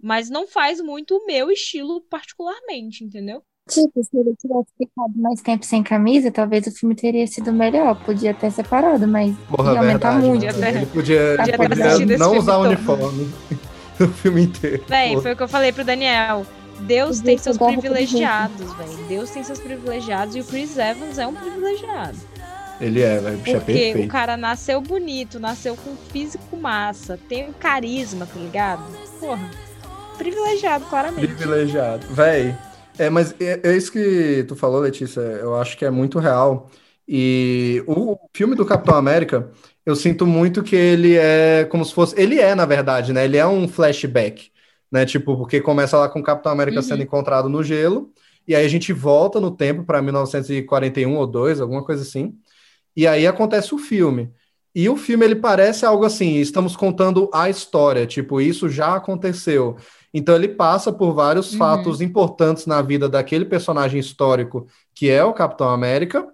Mas não faz muito o meu estilo particularmente, entendeu? Tipo, se ele tivesse ficado mais tempo sem camisa, talvez o filme teria sido melhor. Podia ter separado, mas Porra, ia aumentar verdade, muito. né? Podia ter- Ele podia, Podia podia assistido esse não usar todo. uniforme no filme inteiro. Véi, foi o que eu falei pro Daniel. Deus tem seus privilegiados, velho. Deus tem seus privilegiados e o Chris Evans é um privilegiado. Ele é, velho. É Porque perfeito. o cara nasceu bonito, nasceu com físico massa, tem um carisma, tá ligado? Porra, privilegiado, claramente. Privilegiado. Véi, é, mas é, é isso que tu falou, Letícia, eu acho que é muito real. E o filme do Capitão América, eu sinto muito que ele é como se fosse. Ele é, na verdade, né? Ele é um flashback, né? Tipo, porque começa lá com o Capitão América Uhum. sendo encontrado no gelo, e aí a gente volta no tempo para 1941 ou 2, alguma coisa assim. E aí acontece o filme. E o filme ele parece algo assim, estamos contando a história, tipo, isso já aconteceu. Então ele passa por vários Uhum. fatos importantes na vida daquele personagem histórico que é o Capitão América,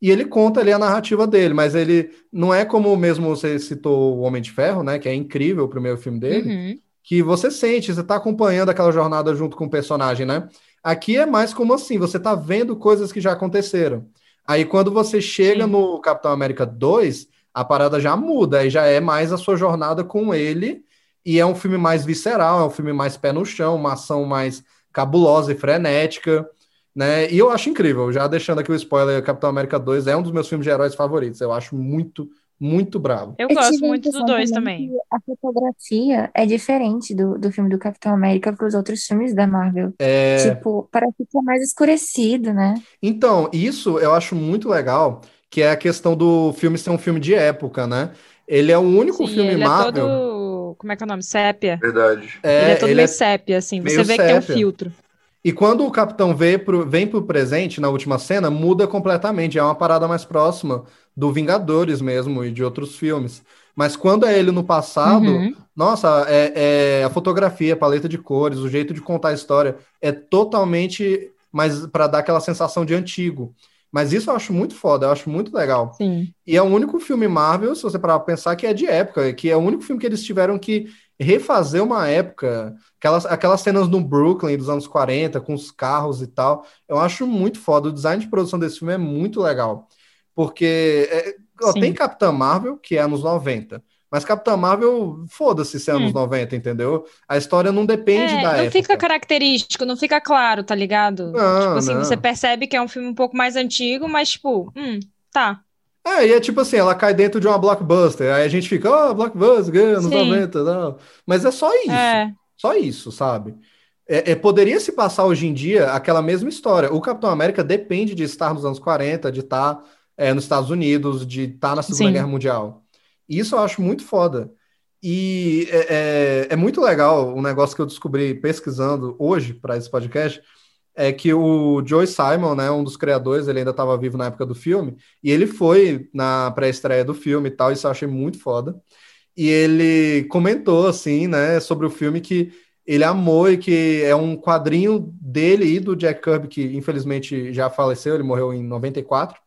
e ele conta ali a narrativa dele, mas ele não é como mesmo você citou o Homem de Ferro, né, que é incrível o primeiro filme dele, Uhum. que você sente, você tá acompanhando aquela jornada junto com o personagem, né? Aqui é mais como assim, você tá vendo coisas que já aconteceram. Aí quando você chega Sim. no Capitão América 2, a parada já muda, aí já é mais a sua jornada com ele, e é um filme mais visceral, é um filme mais pé no chão, uma ação mais cabulosa e frenética, né? E eu acho incrível, já deixando aqui o spoiler, Capitão América 2 é um dos meus filmes de heróis favoritos, eu acho muito, muito bravo. Eu Eu gosto muito do 2 também. A fotografia é diferente do, do filme do Capitão América para os outros filmes da Marvel. É... Tipo, parece que é mais escurecido, né? Então, isso eu acho muito legal, que é a questão do filme ser um filme de época, né? Ele é o único Sim, filme ele é Marvel. todo. Como é que é o nome? Sépia. Verdade. É, ele é todo ele meio é- sépia, assim. Você vê que tem um sépia. filtro. E quando o Capitão vê pro, vem pro presente, na última cena, muda completamente. É uma parada mais próxima do Vingadores mesmo e de outros filmes. Mas quando é ele no passado, Uhum. nossa, é, é a fotografia, a paleta de cores, o jeito de contar a história é totalmente mais para dar aquela sensação de antigo. Mas isso eu acho muito foda, eu acho muito legal. Sim. E é o único filme Marvel, se você parar pra pensar, que é de época, que é o único filme que eles tiveram que refazer uma época, aquelas, aquelas cenas no Brooklyn dos anos 40, com os carros e tal. Eu acho muito foda. O design de produção desse filme é muito legal. Porque é, ó, tem Capitã Marvel, que é anos 90. Mas Capitã Marvel, foda-se se é anos Hum. 90, entendeu? A história não depende É, da não época. fica característico, não fica claro, tá ligado? Não, tipo assim, não. você percebe que é um filme um pouco mais antigo, mas tipo, hum, tá. É, e é tipo assim, ela cai dentro de uma blockbuster. Aí a gente fica, ó, blockbuster, anos Sim. 90, não. Mas é só isso. É, Só isso, sabe? É, é, poderia se passar hoje em dia aquela mesma história. O Capitão América depende de estar nos anos 40, de estar é, nos Estados Unidos, de estar na Segunda Sim. Guerra Mundial. Isso eu acho muito foda. E é, é, é muito legal um negócio que eu descobri pesquisando hoje para esse podcast, é que o Joe Simon, né, um dos criadores, ele ainda estava vivo na época do filme, e ele foi na pré-estreia do filme e tal, isso eu achei muito foda. e ele comentou, assim, né, sobre o filme que ele amou e que é um quadrinho dele e do Jack Kirby, que infelizmente já faleceu, ele morreu em 94,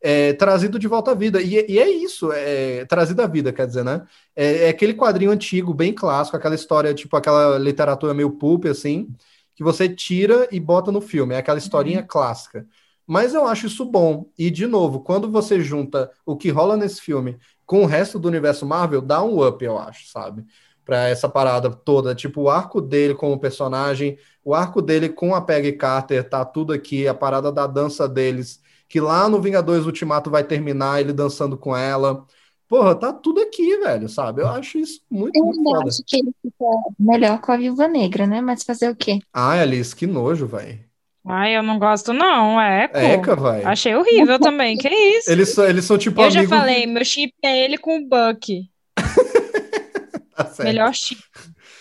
é, trazido de volta à vida. E, e é isso, é, trazido à vida, quer dizer, né? É, é, aquele quadrinho antigo, bem clássico, aquela história, tipo aquela literatura meio pulp, assim, que você tira e bota no filme, é aquela historinha uhum. clássica. Mas eu acho isso bom. E, de novo, quando você junta o que rola nesse filme com o resto do universo Marvel, dá um up, eu acho, sabe? Para essa parada toda. Tipo, o arco dele como personagem, o arco dele com a Peggy Carter, tá tudo aqui, a parada da dança deles, que lá no Vingadores Ultimato vai terminar ele dançando com ela. Porra, tá tudo aqui, velho, sabe? Eu acho isso muito, eu muito foda. acho que ele fica melhor com a Viúva Negra, né? Mas fazer o quê? Ah, Alice, que nojo, velho. Ai, eu não gosto, não. É, pô. Eca, vai. Achei horrível também. Que isso? Eles são, eles são tipo Eu já falei, meu chip é ele com o Buck. Tá certo. Melhor chip.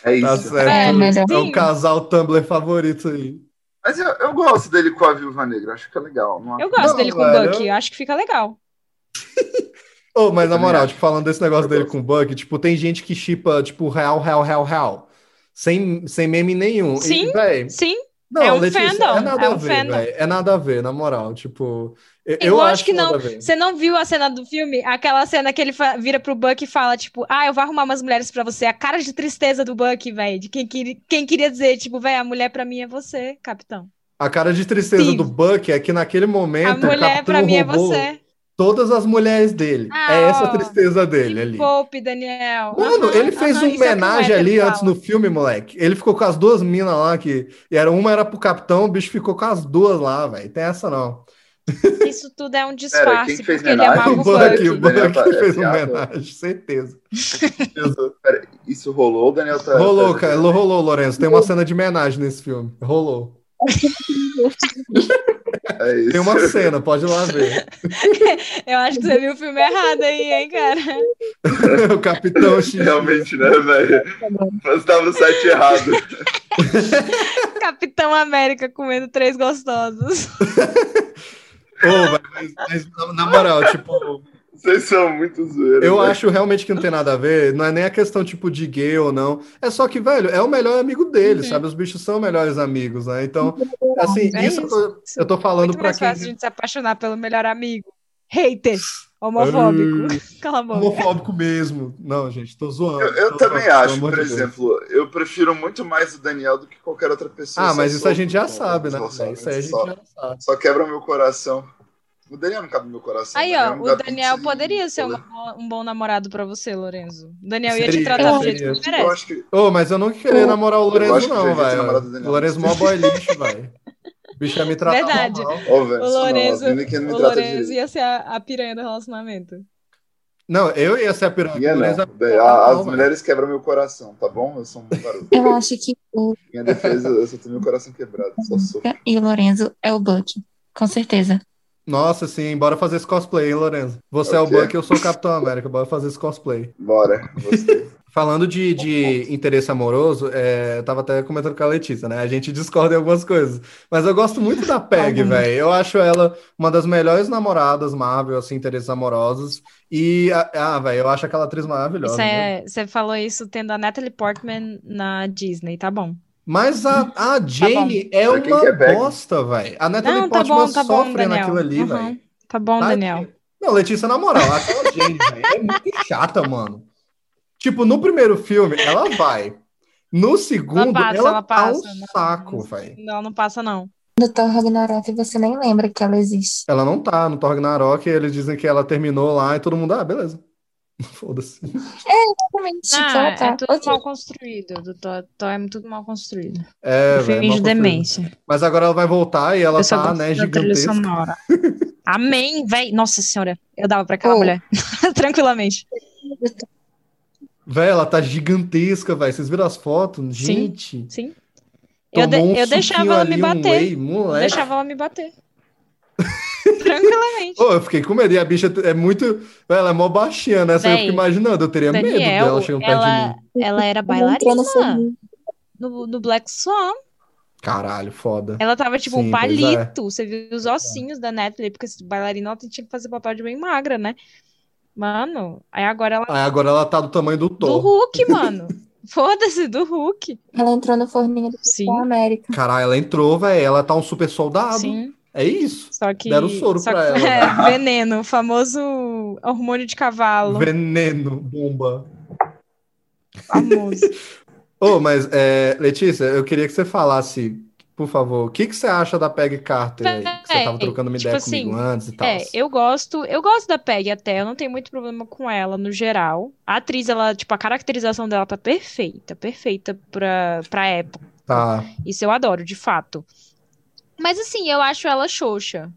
É Tá isso. certo. Velho, melhor. É o casal Tumblr favorito aí. Mas eu, eu gosto dele com a Viúva Negra, acho que é legal. Não Eu gosto Não, dele com o Buck. eu- acho que fica legal. Ô, mas na moral, tipo, falando desse negócio Eu dele gosto. com o Buck, tipo, tem gente que chipa, tipo, real, real, real, real. Sem, sem meme nenhum. E, Sim. véi, Sim, não, É um Letícia, fandom, é nada é a um ver, véi. É nada a ver, na moral. Tipo, eu, E eu acho que não. a. Você não viu a cena do filme? Aquela cena que ele vira pro Buck e fala, tipo, ah, eu vou arrumar umas mulheres pra você. A cara de tristeza do Buck, velho. De quem, queria- quem queria dizer, tipo, velho, a mulher pra mim é você, capitão. A cara de tristeza Sim. do Buck é que naquele A momento o mulher pra capitão mim é você. todas as mulheres dele. Ah, é essa a ó, tristeza dele Me ali. poupe, Daniel. Mano, ele fez uma é que o homenagem hétero ali antes no filme, moleque. Ele ficou com as duas minas lá, que e era uma era pro capitão, o bicho ficou com as duas lá, velho. Tem essa não. Isso tudo é um disfarce, quem fez porque ele homenagem? amava O o Buck, Buck. o Daniel Buck tá- é fez homenagem, certeza. Pera, isso rolou, Daniel tá. Rolou, tá- cara, rolou, Lourenço. Tem uma cena de homenagem nesse filme. Rolou. É isso. Tem uma cena, pode ir lá ver. Eu acho que você viu o filme errado aí, hein, cara? o Capitão X. Realmente, né, velho? Você tava no site errado. Capitão América comendo três gostosos. Ô, mas, mas, na- moral, tipo, Vocês são muito zoeiros. eu velho. acho realmente que não tem nada a ver. Não é nem a questão, tipo, de gay ou não. É só que, velho, é o melhor amigo dele, Uhum. sabe? Os bichos são melhores amigos, né? Então, assim, É isso, eu isso. tô, eu tô falando Muito pra mais quem. fácil a gente se apaixonar pelo melhor amigo. Hater. Homofóbico. Cala a boca. Homofóbico mesmo. Não, gente, tô zoando. Eu, eu tô também zoando, acho, por de Deus. exemplo, eu prefiro muito mais o Daniel do que qualquer outra pessoa. Ah, mas isso a gente já sabe, né? só- Isso aí a gente só- já sabe. Só quebra meu coração. O Daniel não cabe no meu coração. Aí, Daniel ó, me o Daniel poderia ser uma bo- um bom namorado pra você, Lorenzo. O Daniel ia te Seria, tratar do jeito seria. que merece. que Ô, mas eu não queria Eu- namorar o que não, velho. O Lourenço é mó boy lixo, velho. O bicho ia me tratar Verdade. mal. Ô, velho, O isso não, Lorenzo, a Vini que não me o trata Lorenzo direito. ia ser a, a piranha do relacionamento. Não, eu ia ser a piranha. Lourenço ia tratar a- mal, As mulheres quebram meu coração, tá bom? Eu sou um garoto. Eu acho que o Minha defesa, eu só tenho meu coração quebrado. E o Lorenzo é o Buck, com certeza. Nossa, sim, bora fazer esse cosplay, hein, Lourenço? Você é o Ok. Buck, eu sou o Capitão América, bora fazer esse cosplay. Bora, gostei. Falando de, de interesse amoroso, é, eu tava até comentando com a Letícia, né? A gente discorda em algumas coisas. Mas eu gosto muito da Peg, velho. Eu acho ela uma das melhores namoradas Marvel, assim, interesses amorosos. E, ah, velho, eu acho aquela atriz maravilhosa. Isso né? é, você falou isso tendo a Natalie Portman na Disney, tá bom. Mas a, a Jane é Pra quem uma é bosta, velho. A Natalie Não, tá Portman bom, tá bom, sofre Daniel. naquilo ali, Uhum. velho. Tá bom, Tá? Daniel. Não, Letícia, na moral, aquela Jane, velho, é muito chata, mano. Tipo, no primeiro filme, ela vai. No segundo, Ela passa, ela ela tá passa. um Não, saco, velho. Não, não passa, não. No Thor Ragnarok você nem lembra que ela existe. Ela não tá no Thor Ragnarok, eles dizem que ela terminou lá e todo mundo, ah, beleza. Foda-se. Exatamente, tipo, Não, ela é tá. tudo ok. mal construído. Do Thor, Thor é tudo mal construído. É, velho, de demência. Mas agora ela vai voltar e ela Eu tá, né, gigantesca. sonora. Amém, véi. Nossa senhora, eu dava pra aquela Oh. mulher. Tranquilamente. Velho, ela tá gigantesca, velho. Vocês viram as fotos? Gente. Sim. Eu, de- um eu deixava ela ali, me um bater. whey, Eu moleque. deixava ela me bater. Tranquilamente. Pô, eu fiquei com medo. E a bicha é muito. Ela é mó baixinha, né? Véi, fica imaginando. Eu teria medo Daniel, dela chegando perto de ela, mim. ela era bailarina no, no Black Swan. Caralho, foda. Ela tava tipo Sim, um é. palito. Você viu os ossinhos da Natalie, porque esse bailarina ela tinha que fazer papel de bem magra, né? Mano, aí agora ela. Aí agora ela tá do tamanho do Do Thor. Hulk, mano. Foda-se, do Hulk. Ela entrou no forninho do Sim. Capitão América. Caralho, ela entrou, velho. Ela tá um super soldado. Sim. É isso. Só que. Deram soro só pra que- ela. É, veneno, o famoso hormônio de cavalo. Veneno, bomba. Famoso. Ô, mas, é, Letícia, eu queria que você falasse, por favor, o que, que você acha da Peg Carter aí? Que você tava Véi, trocando uma tipo ideia assim, comigo antes e tal. É, eu gosto, eu gosto da Peg até, eu não tenho muito problema com ela no geral. A atriz, ela, tipo, a caracterização dela tá perfeita, perfeita pra, pra época. Tá. Isso eu adoro, de fato. Mas assim, eu acho ela xoxa.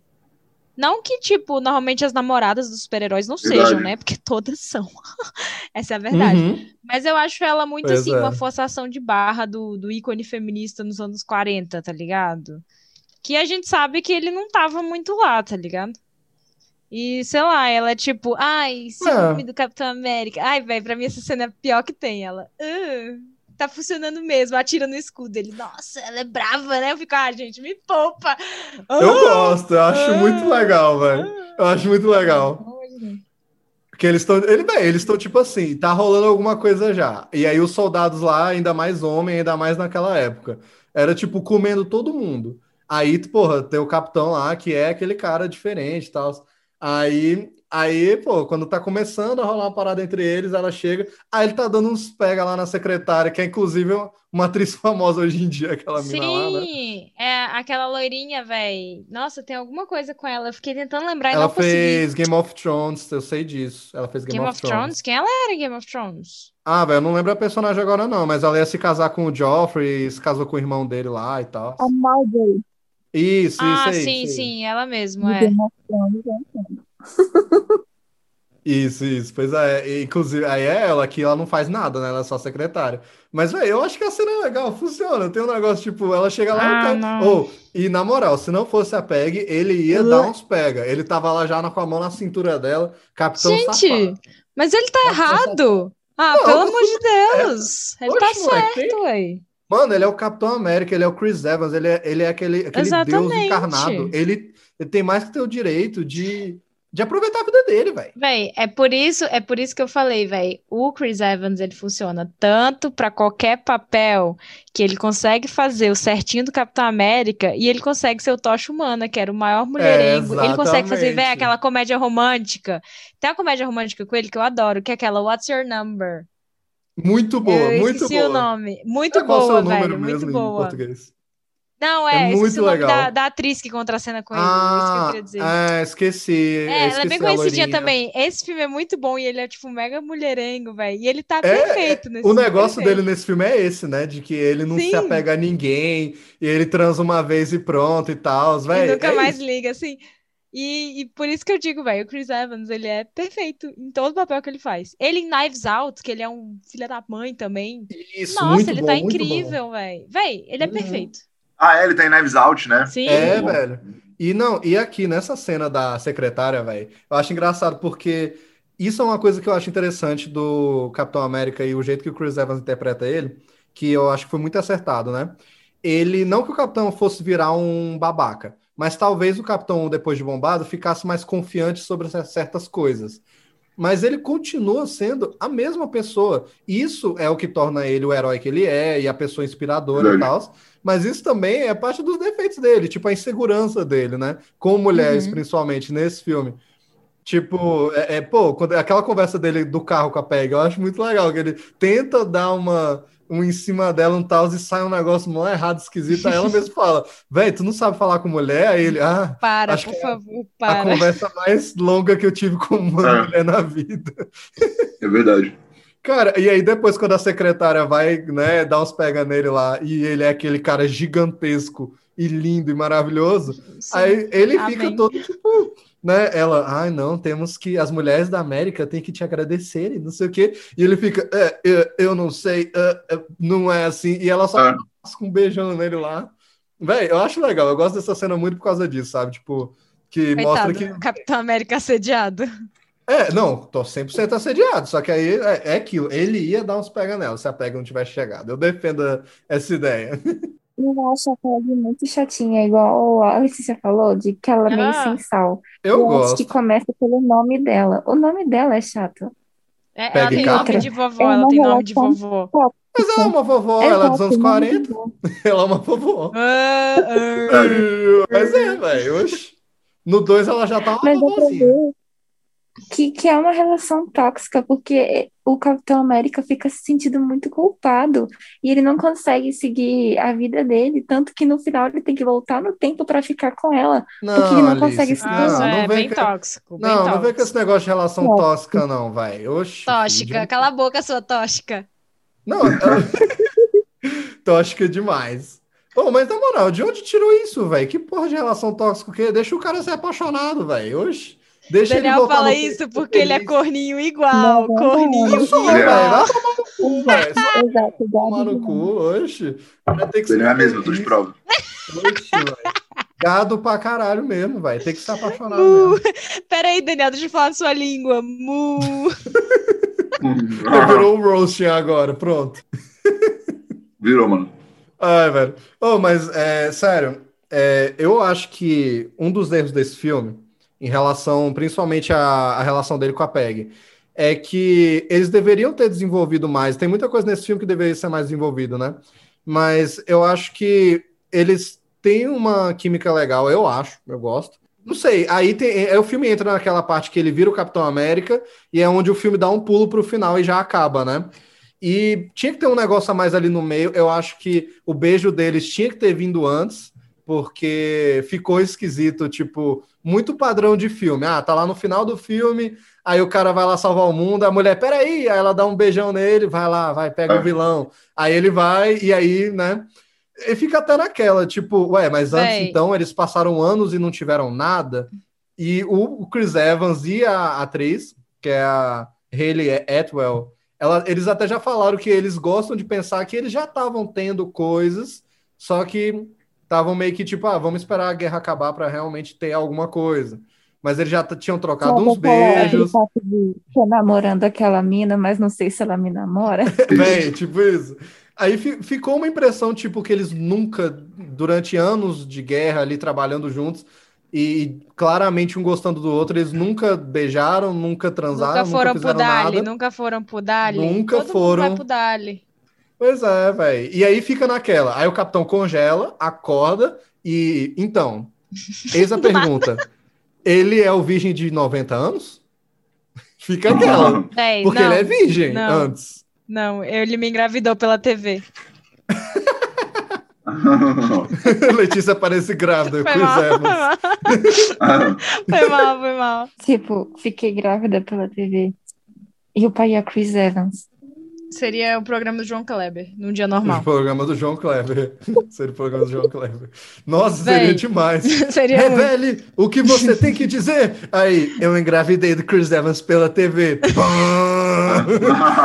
Não que, tipo, normalmente as namoradas dos super-heróis não Verdade. sejam, né? Porque todas são. Essa é a verdade. Uhum. Mas eu acho ela muito, Pois assim, é. uma forçação de barra do, do ícone feminista nos anos 40, tá ligado? Que a gente sabe que ele não tava muito lá, tá ligado? E, sei lá, ela é tipo, ai, ciúme É. do Capitão América. Ai, velho, pra mim essa cena é a pior que tem. Ela, "Ah, tá funcionando mesmo, atira no escudo. Ele, nossa, ela é brava, né? Eu fico, ah, gente, me poupa. Eu Ah, gosto, eu acho muito legal, velho. Eu acho muito legal. Porque eles estão. Ele, bem, eles estão tipo assim, tá rolando alguma coisa já. E aí os soldados lá, ainda mais homem, ainda mais naquela época, era tipo comendo todo mundo. Aí, porra, tem o capitão lá, que é aquele cara diferente e tal. Aí, aí, pô, quando tá começando a rolar uma parada entre eles, ela chega. Aí ele tá dando uns pega lá na secretária, que é inclusive uma atriz famosa hoje em dia, aquela mina lá, né? Sim, é aquela loirinha, velho. Nossa, tem alguma coisa com ela. Eu fiquei tentando lembrar e Ela não consegui. fez Game of Thrones, eu sei disso. Ela fez Game, Game of, of Thrones? Quem ela era em Game of Thrones? Ah, velho, eu não lembro a personagem agora, não, mas ela ia se casar com o Joffrey, se casou com o irmão dele lá e tal. A Marjorie Isso, Ah, isso aí. sim, isso aí. sim, ela mesmo, de é. Game of Thrones. Isso, isso. Pois é. E, Inclusive, aí é ela que ela não faz nada, né? Ela é só secretária. Mas, velho, eu acho que a cena é legal, funciona. Tem um negócio, tipo, ela chega lá Ah, e quer. não. Ou, e na moral, se não fosse a Peg, ele ia dar uns pega. Ele tava lá já na- com a mão na cintura dela, capitão Gente, safado. mas ele tá Capitão errado. Ah, Não, pelo amor de Deus. Ele tá Oxe, tem- certo, ué. Mano, ele é o Capitão América, ele é o Chris Evans, ele é, ele é aquele, aquele Deus encarnado. Ele, ele tem mais que ter o direito de, de aproveitar a vida dele, velho. Véi, é por isso, é por isso que eu falei, véi, o Chris Evans, ele funciona tanto pra qualquer papel que ele consegue fazer o certinho do Capitão América e ele consegue ser o Tocha Humana, que era o maior mulherengo. Ele consegue fazer, exatamente. aquela comédia romântica. Tem uma comédia romântica com ele que eu adoro, que é aquela What's Your Number? Muito boa, eu muito esqueci boa. o nome. Muito É, boa, velho, muito boa. Não, É é, esqueci muito o nome legal. da, da atriz que contracena com ele, isso que eu Ah, queria dizer. ah, esqueci. É, ela é esqueci bem conhecidinha também. Esse filme é muito bom e ele é, tipo, mega mulherengo, velho. E ele tá É, perfeito nesse O negócio perfeito. dele nesse filme é esse, né? De que ele não se Sim. apega a ninguém, e ele transa uma vez e pronto e tal, velho. nunca é mais isso. liga, assim. E, e por isso que eu digo, velho, o Chris Evans, ele é perfeito em todo papel que ele faz. Ele em Knives Out, que ele é um filho da mãe também. Isso, Nossa, ele bom, tá incrível, velho. Véi, ele é Uhum. perfeito. Ah, é, ele tá em Knives Out, né? Sim. É, velho. E não, e aqui nessa cena da secretária, velho, eu acho engraçado porque isso é uma coisa que eu acho interessante do Capitão América e o jeito que o Chris Evans interpreta ele, que eu acho que foi muito acertado, né? Ele, não que o Capitão fosse virar um babaca, mas talvez o Capitão, depois de bombado, ficasse mais confiante sobre certas coisas. Mas ele continua sendo a mesma pessoa. Isso é o que torna ele o herói que ele é e a pessoa inspiradora e tal. Mas isso também é parte dos defeitos dele, tipo a insegurança dele, né? Com mulheres, Uhum. principalmente nesse filme. Tipo, é, é, pô, quando, aquela conversa dele do carro com a Peg, eu acho muito legal, que ele tenta dar uma um em cima dela, um tal, e sai um negócio mó errado, esquisito. Aí ela mesmo fala, velho, tu não sabe falar com mulher? Aí ele, ah, Para, Acho por que é favor, a para. conversa mais longa que eu tive com uma É. mulher na vida. É verdade. Cara, e aí depois quando a secretária vai, né, dar uns pega nele lá, e ele é aquele cara gigantesco e lindo e maravilhoso, Sim. aí ele fica Amém. todo tipo, né, ela, ai não, temos que, as mulheres da América têm que te agradecerem, não sei o quê, e ele fica, é, eu, eu não sei, é, é, não é assim, e ela só É. passa com um beijão nele lá. Véi, eu acho legal, eu gosto dessa cena muito por causa disso, sabe, tipo, que mostra Coitado, que Capitão América assediado. É, não, tô 100% assediado, só que aí é, é aquilo, ele ia dar uns pega nela se a pega não tivesse chegado. Eu defendo essa ideia. Eu acho a Peggy muito chatinha, igual a Letícia falou, de que ela é meio Ah. sem sal. Eu acho gosto. que começa pelo nome dela. O nome dela é chato. É, ela Peggy tem Carter? nome de vovó, É ela uma tem nome de relação vovó. Mas ela é uma vovó, ela é dos anos Exato, nome de 40. vó. Ela é uma vovó. Ah, ah. Mas é, velho. oxe. No 2 ela já tá uma Mas ver que, que é uma relação tóxica, porque o Capitão América fica se sentindo muito culpado e ele não consegue seguir a vida dele, tanto que no final ele tem que voltar no tempo pra ficar com ela. Porque ele não Alice, consegue se não, não é vem bem com- tóxico, bem Não, não vem com tóxico. esse negócio de relação Tóxico. tóxica, não, vai. Oxi. Tóxica, filho. cala a boca, sua tóxica. Não, tóxica demais. Ô, mas na moral, de onde tirou isso, velho? Que porra de relação tóxica que é? Deixa o cara ser apaixonado, velho. Oxi. Deixa ele Daniel voltar fala no isso porque ele é corninho igual, Não, corninho não, sou, igual. Vai tomar no cu, velho. Tomar no gado cu, oxi. Vai ter que ser Daniel é mesmo, eu tô de prova. Velho. Gado pra caralho mesmo, velho. Tem que se apaixonar Mu. mesmo. Pera aí, Daniel, deixa eu falar a sua língua. Mu. Virou um roasting agora, pronto. Virou, mano. Ai, velho. Oh, mas, é, sério, é, eu acho que um dos erros desse filme, em relação, principalmente a relação dele com a Peg, é que eles deveriam ter desenvolvido mais. Tem muita coisa nesse filme que deveria ser mais desenvolvido, né? Mas eu acho que eles têm uma química legal, eu acho, eu gosto. Não sei, aí tem, é, o filme entra naquela parte que ele vira o Capitão América e é onde o filme dá um pulo pro final e já acaba, né? E tinha que ter um negócio a mais ali no meio. Eu acho que o beijo deles tinha que ter vindo antes, porque ficou esquisito, tipo, muito padrão de filme. Ah, tá lá no final do filme, aí o cara vai lá salvar o mundo, a mulher, peraí, aí ela dá um beijão nele, vai lá, vai, pega o vilão. Aí ele vai, e aí, né? E fica até naquela, tipo, ué, mas antes Véi. então eles passaram anos e não tiveram nada. E o o Chris Evans e a atriz, que é a Hayley Atwell, ela, eles até já falaram que eles gostam de pensar que eles já estavam tendo coisas, só que estavam meio que tipo, ah, vamos esperar a guerra acabar para realmente ter alguma coisa. Mas eles já tinham trocado uns beijos, fato de tô namorando aquela mina, mas não sei se ela me namora. Bem, tipo isso. Aí fi- ficou uma impressão, tipo, que eles nunca, durante anos de guerra ali trabalhando juntos, e claramente um gostando do outro, eles nunca beijaram, nunca transaram, Nunca foram pro fizeram Dali, nada. nunca foram pro Dali. Nunca Todo mundo foram. vai pro Dali. Pois é, velho. E aí fica naquela. Aí o capitão congela, acorda e. Então, eis a pergunta: ele é o virgem de 90 anos? Fica aquela. Porque não, ele é virgem não. antes. não, ele me engravidou pela TV. Letícia parece grávida, Foi Chris mal, Evans. foi mal, foi mal. Tipo, fiquei grávida pela TV. E o pai é Chris Evans. Seria o programa do João Kleber, num dia O normal. programa do João Kleber. Seria o programa do João Kleber. Nossa, Véi. seria demais. Seria muito. Revele o que você tem que dizer. Aí, eu engravidei do Chris Evans pela TV.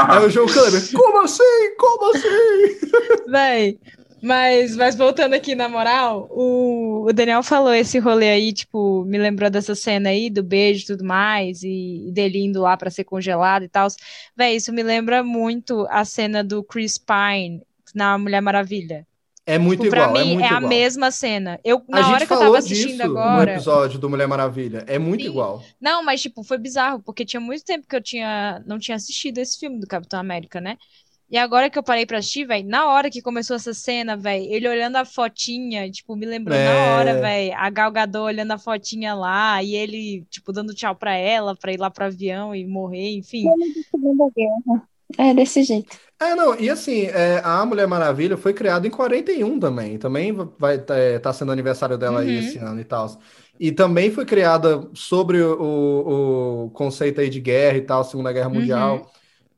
Aí o João Kleber, como assim? Como assim? Véi, mas, mas voltando aqui na moral, o, o Daniel falou esse rolê aí, tipo, me lembrou dessa cena aí do beijo e tudo mais, e, dele indo lá pra ser congelado e tal. Véi, isso me lembra muito a cena do Chris Pine na Mulher Maravilha. É muito Tipo, pra igual, é mim, muito é a igual. mesma cena. Eu, A na gente hora que eu tava assistindo disso no agora. episódio do Mulher Maravilha. É muito Sim. igual. Não, mas tipo, foi bizarro, porque tinha muito tempo que eu tinha, não tinha assistido esse filme do Capitão América, né? E agora que eu parei pra assistir, velho, na hora que começou essa cena, velho, ele olhando a fotinha, tipo, me lembrou É. na hora, velho, a Gal Gadot olhando a fotinha lá, e ele, tipo, dando tchau pra ela, pra ir lá pro avião e morrer, enfim. Segunda Guerra. É desse jeito. É, não, e assim, é, a Mulher Maravilha foi criada em 41 também. Também vai estar é, tá sendo aniversário dela aí Uhum. esse ano e tal. E também foi criada sobre o, o conceito aí de guerra e tal, Segunda Guerra Uhum.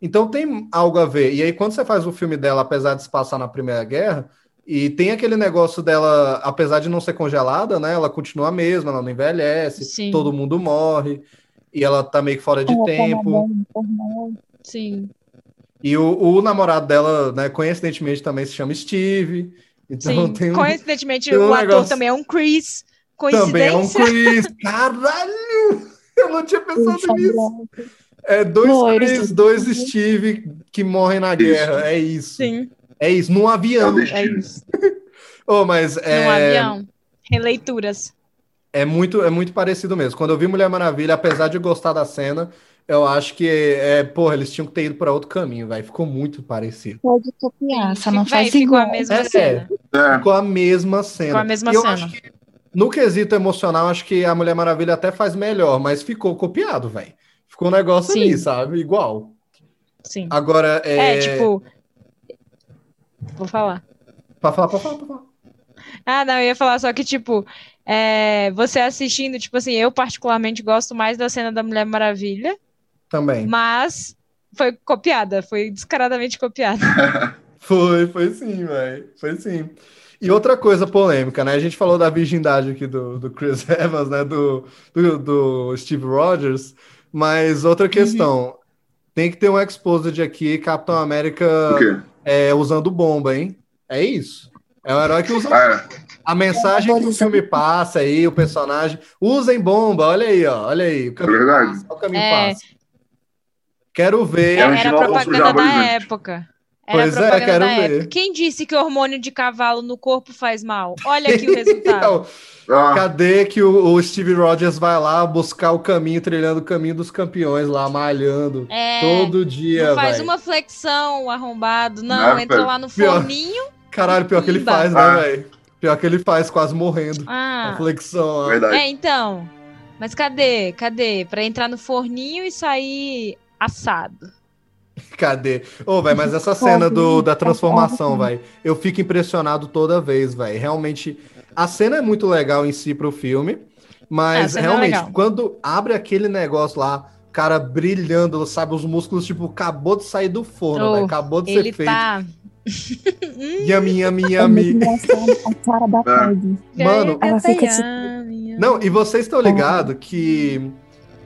Então tem algo a ver. E aí, quando você faz o filme dela, apesar de se passar na Primeira Guerra, e tem aquele negócio dela, apesar de não ser congelada, né? Ela continua a mesma, ela não envelhece, Sim. todo mundo morre, e ela tá meio que fora de Ela tá tempo. mar. Sim, E o, o namorado dela, né, coincidentemente também se chama Steve. Então sim. tem um, Coincidentemente, tem um o ator negócio- também é um Chris. também é um Coincidência? Chris. Caralho! Eu não tinha pensado Puxa, nisso. É dois Loiros. Chris, dois Steve que morrem na guerra. É isso. Sim, É isso, num É avião. destino. é isso. Ô, mas Num é, avião. Releituras. é, muito, é muito parecido mesmo. Quando eu vi Mulher Maravilha, apesar de gostar da cena, eu acho que, é, porra, eles tinham que ter ido pra outro caminho, velho. Ficou muito parecido. Pode copiar, só não faz ficou a igual. mesma É, cena. É. Ficou a mesma cena. Ficou a mesma E eu cena. acho que, no quesito emocional, acho que a Mulher Maravilha até faz melhor, mas ficou copiado, velho. Ficou um negócio Sim. ali, sabe? Igual. Sim. Agora, é. É, tipo. Vou falar. Pra falar, pra falar, pra falar. Ah, não, eu ia falar só que, tipo, é, você assistindo, tipo assim, eu particularmente gosto mais da cena da Mulher Maravilha, Também. mas foi copiada, foi descaradamente copiada. Foi, foi sim, velho. Foi sim. E outra coisa polêmica, né? A gente falou da virgindade aqui do, do Chris Evans, né? Do, do, do Steve Rogers, mas outra questão. Tem que ter um exposed aqui, Capitão América O é, usando bomba, hein? É isso. É um herói que usa Ah, a mensagem que o filme passa aí, o personagem. Usem bomba, olha aí, ó. Olha aí. O caminho verdade. fácil, olha o caminho É. fácil. Quero ver. É Era pra propaganda da a gente. época. Era Pois é, propaganda quero da ver. época. Quem disse que hormônio de cavalo no corpo faz mal? Olha aqui o resultado. Então, ah, Cadê que o, o Steve Rogers vai lá buscar o caminho, trilhando o caminho dos campeões lá, malhando É, todo dia, não faz velho. uma flexão, arrombado. Não, Não, entra lá no Pior. forninho. Caralho, pior que ele faz, né, Ah. velho? Pior que ele faz, quase morrendo. A Ah, flexão, ó. verdade. é, então. Mas cadê? Cadê? Pra entrar no forninho e sair assado. Cadê? Ô, velho, mas essa cena do, da transformação, velho, eu fico impressionado toda vez, velho. Realmente, a cena é muito legal em si pro filme, mas cena é realmente, legal. quando abre aquele negócio lá, cara brilhando, sabe, os músculos, tipo, acabou de sair do forno, Oh, velho, acabou de Ele ser feito. tá. Yami, yami, É yami. engraçado a cara da Ah. Peggy. Mano, ela fica tipo- Não, e vocês estão ligados que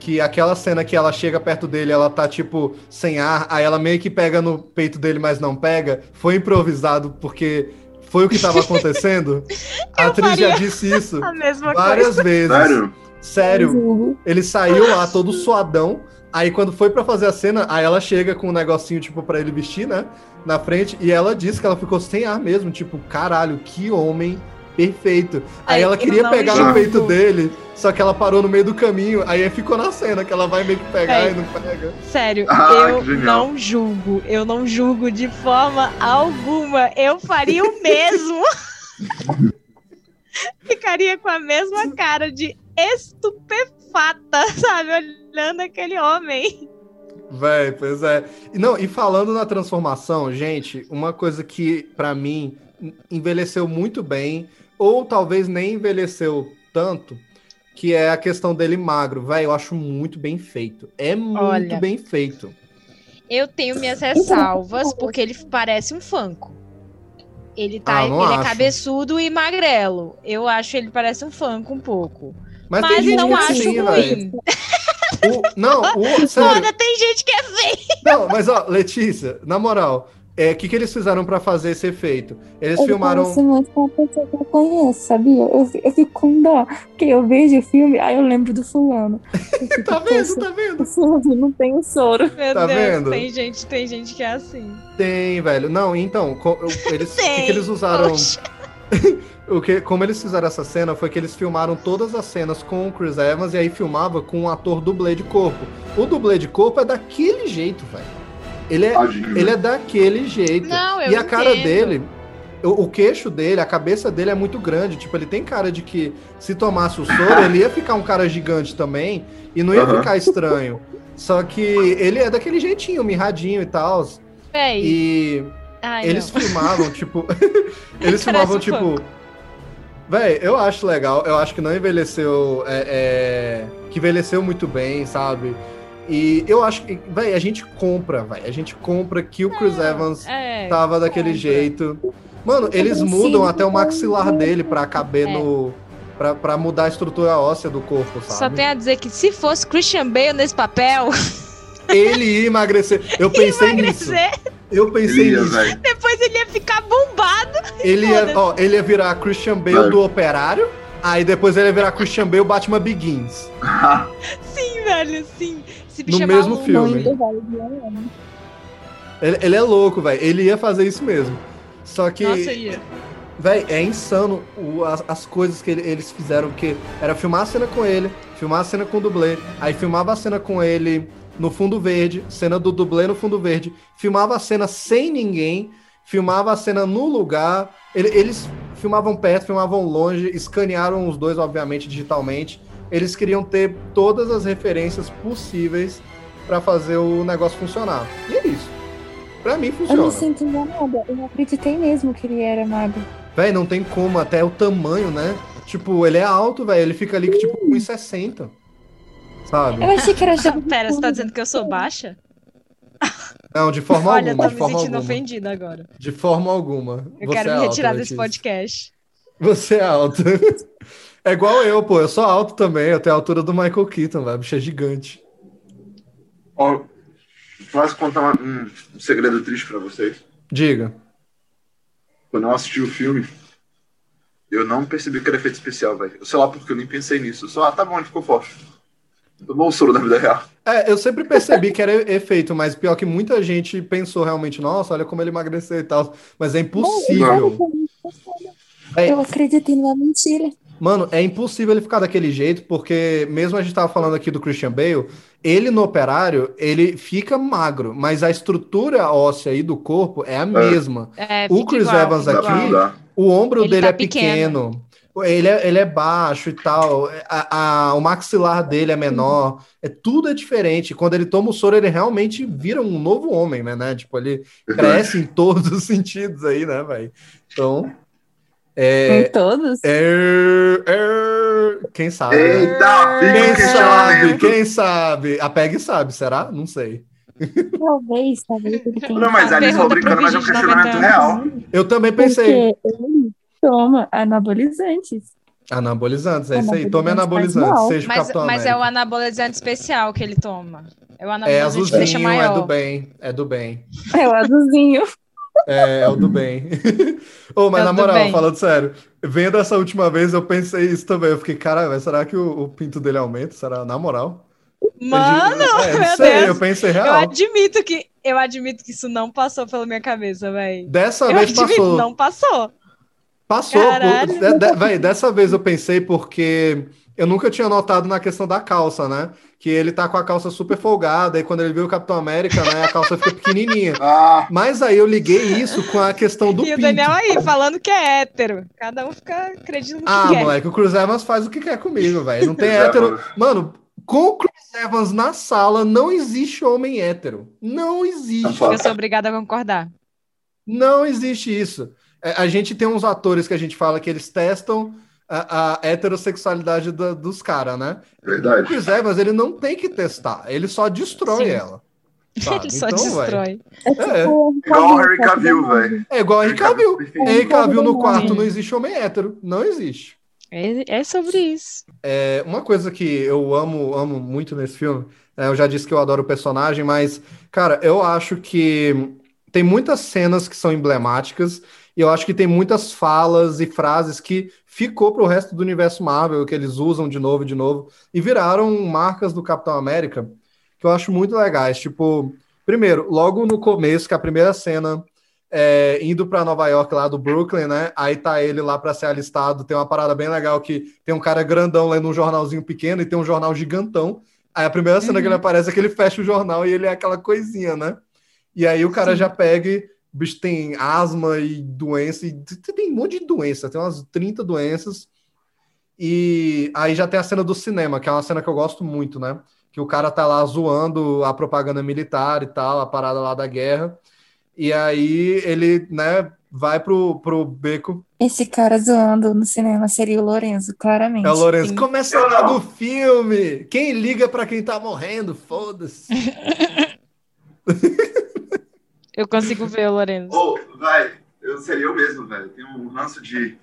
que aquela cena que ela chega perto dele, ela tá tipo sem ar, aí ela meio que pega no peito dele, mas não pega, foi improvisado porque foi o que tava acontecendo. A atriz já disse isso A mesma várias vezes. Sério? Sério, ele saiu lá todo suadão. Aí quando foi pra fazer a cena, aí ela chega com um negocinho tipo pra ele vestir, né, na frente, e ela disse que ela ficou sem ar mesmo, tipo, caralho, que homem perfeito. Aí Ai, ela eu queria pegar no peito dele, só que ela parou no meio do caminho, aí ficou na cena que ela vai meio que pegar Ai. e não pega. Sério, Ah, eu não julgo. Eu não julgo de forma alguma. Eu faria o mesmo. Ficaria com a mesma cara de estupefata, sabe? Olhando aquele homem. Véi, pois é. E Não, e falando na transformação, gente, uma coisa que pra mim envelheceu muito bem, ou talvez nem envelheceu tanto, que é a questão dele magro. Véi, eu acho muito bem feito. É muito Olha. bem feito. Eu tenho minhas ressalvas porque ele parece um fanco. Ele tá, Ah, ele é acho. cabeçudo e magrelo. Eu acho ele parece um fanco um pouco. Mas, Mas, não é acho assim, ruim. O- Não, o, sério. Foda, tem gente que é feio. Não, mas ó, Letícia, na moral, é, o que, que eles fizeram pra fazer esse efeito? Eles Ele filmaram. parece muito com uma pessoa que eu conheço, sabia? Eu, eu fico com dó, porque eu vejo o filme, aí eu lembro do fulano. Eu fico, Tá vendo, "Poxa, tá vendo? O fulano não tem o soro. Meu Tá Deus, vendo? tem gente, tem gente que é assim. Tem, velho. Não, então, eu- eles, o que, que eles usaram? O que, como eles fizeram essa cena foi que eles filmaram todas as cenas com o Chris Evans e aí filmava com um ator dublê de corpo. O dublê de corpo é daquele jeito, velho. Ele é, Tadinho. ele é daquele jeito. Não, eu e a cara entendo. dele, o, o queixo dele, a cabeça dele é muito grande. Tipo, ele tem cara de que se tomasse o soro, ele ia ficar um cara gigante também e não ia Aham. ficar estranho. Só que ele é daquele jeitinho, mirradinho e tal. Véi, E ai, eles não. filmavam, tipo. eles Parece filmavam, um tipo. Véi, eu acho legal. Eu acho que não envelheceu. é, é, que envelheceu muito bem, sabe? E eu acho que. Véi, a gente compra, véi. A gente compra que o Chris Evans É, tava daquele compra. jeito. Mano, eles mudam até o maxilar dele pra caber É. no. Pra, pra mudar a estrutura óssea do corpo, sabe? Só tem a dizer que se fosse Christian Bale nesse papel, Ele ia emagrecer. Eu pensei nisso. emagrecer, Eu pensei ia, nisso. velho. depois ele ia ficar bombado. Ele ia, ó, ele ia virar Christian Bale Vai. do Operário, aí depois ele ia virar Christian Bale Batman Begins. Sim, velho, sim. No mesmo filme. Ele, ele é louco, velho. Ele ia fazer isso mesmo. Só que. Nossa, ia. Véi, é insano o- as, as coisas que ele- eles fizeram, que era filmar a cena com ele, filmar a cena com o dublê, aí filmava a cena com ele no fundo verde, cena do dublê no fundo verde, filmava a cena sem ninguém, filmava a cena no lugar, ele- eles filmavam perto, filmavam longe, escanearam os dois, obviamente, digitalmente. Eles queriam ter todas as referências possíveis pra fazer o negócio funcionar. E é isso. Pra mim Eu me funciona. sinto enganada. Eu acreditei mesmo que ele era mago. Véi, não tem como, até o tamanho, né? Tipo, ele é alto, velho. Ele fica ali que tipo 1,60. Sabe? Eu achei que era de Pera, você tá dizendo que eu sou baixa? Não, de forma Olha, alguma, tô de me forma sentindo alguma. ofendida agora. De forma alguma. Eu Você quero é me alto, retirar desse Letícia. podcast. Você é alto. É igual eu, pô. Eu sou alto também. Eu tenho a altura do Michael Keaton, velho. Bicho é gigante. Ó, posso contar um, um segredo triste pra vocês? Diga. Quando eu assisti o filme, eu não percebi que era efeito especial, velho. Eu sei lá porque eu nem pensei nisso. Eu só, ah, tá bom, ele ficou forte. Tomou o soro da vida real. É, eu sempre percebi que era efeito, mas pior que muita gente pensou realmente, nossa, olha como ele emagreceu e tal. Mas é impossível. É, Eu acreditei numa mentira. Mano, é impossível ele ficar daquele jeito, porque mesmo a gente tava falando aqui do Christian Bale, ele no operário, ele fica magro, mas a estrutura óssea aí do corpo é a mesma. É, O Chris igual, Evans aqui-. O ombro Ele dele tá é pequeno. Ele é, ele é baixo e tal. A- a- o maxilar dele é menor. É, tudo é diferente. Quando ele toma o soro, ele realmente vira um novo homem, né? né? Tipo, ele cresce em todos os sentidos aí, né, velho? Então. É, Em todos? é, é, quem sabe? né? Eita, Quem sabe? Quem sabe? A Peg sabe, será? Não sei. Talvez, talvez. Não, mas A ali pro brincando, mas é um questionamento 90 real. Eu também pensei. Porque ele toma anabolizantes. Anabolizantes, é isso aí. Anabolizantes Tome anabolizantes, seja o Mas, Capitão mas é o América. anabolizante especial que ele toma. É o É anabolizante que deixa azulzinho, é maior. do bem, é do bem. É o azulzinho. É, é o do bem. Ô, mas É na moral, falando sério, vendo essa última vez, eu pensei isso também. Eu fiquei, cara, será que o, o pinto dele aumenta? Será? Na moral? Mano, é, meu sei, Deus. eu pensei eu real. admito que eu admito que isso não passou pela minha cabeça, velho. Dessa Eu vez admito, passou. não passou. Passou. por- de- de- véi, dessa vez eu pensei porque eu nunca tinha notado na questão da calça, né? Que ele tá com a calça super folgada, e quando ele vê o Capitão América, né, a calça fica pequenininha. Ah, Mas aí eu liguei isso com a questão do e o pinto. Daniel aí, falando que é hétero. Cada um fica acreditando no que Ah, quer. moleque, o Chris Evans faz o que quer comigo, velho. Não tem hétero. Mano, com o Chris Evans na sala, não existe homem hétero. Não existe. Não Eu sou obrigada a concordar. Não existe isso. É, A gente tem uns atores que a gente fala que eles testam a, a heterossexualidade da- dos caras, né? O verdade. Chris Evans, ele não tem que testar, ele só destrói Sim. ela. sabe? Ele só Então, destrói. É, Igual o Harry Cavill, velho. é igual a Henry Cavill. Henry Cavill no quarto não existe homem hétero. Não existe. É, é sobre isso. É, uma coisa que eu amo, amo muito nesse filme, né, eu já disse que eu adoro o personagem, mas, cara, eu acho que tem muitas cenas que são emblemáticas e eu acho que tem muitas falas e frases que ficou pro resto do universo Marvel, que eles usam de novo e de novo, e viraram marcas do Capitão América, que eu acho muito legais. Tipo, primeiro, logo no começo, que a primeira cena é, indo para Nova York, lá do Brooklyn, né? Aí tá ele lá para ser alistado. Tem uma parada bem legal que tem um cara grandão lendo um jornalzinho pequeno e tem um jornal gigantão. Aí a primeira cena que ele aparece é que ele fecha o jornal e ele é aquela coisinha, né? E aí o cara já pega e o bicho tem asma e doença, e tem um monte de doença, tem umas 30 doenças. E aí já tem a cena do cinema, que é uma cena que eu gosto muito, né? Que o cara tá lá zoando a propaganda militar e tal, a parada lá da guerra. E aí ele, né, vai pro, pro beco. Esse cara zoando no cinema seria o Lorenzo, claramente. É o Lourenço. Sim. Começa Eu não. logo o filme! Quem liga pra quem tá morrendo? Foda-se. Eu consigo ver Lorenzo. Ô, vai, eu seria eu mesmo, velho. Tem um ranço de,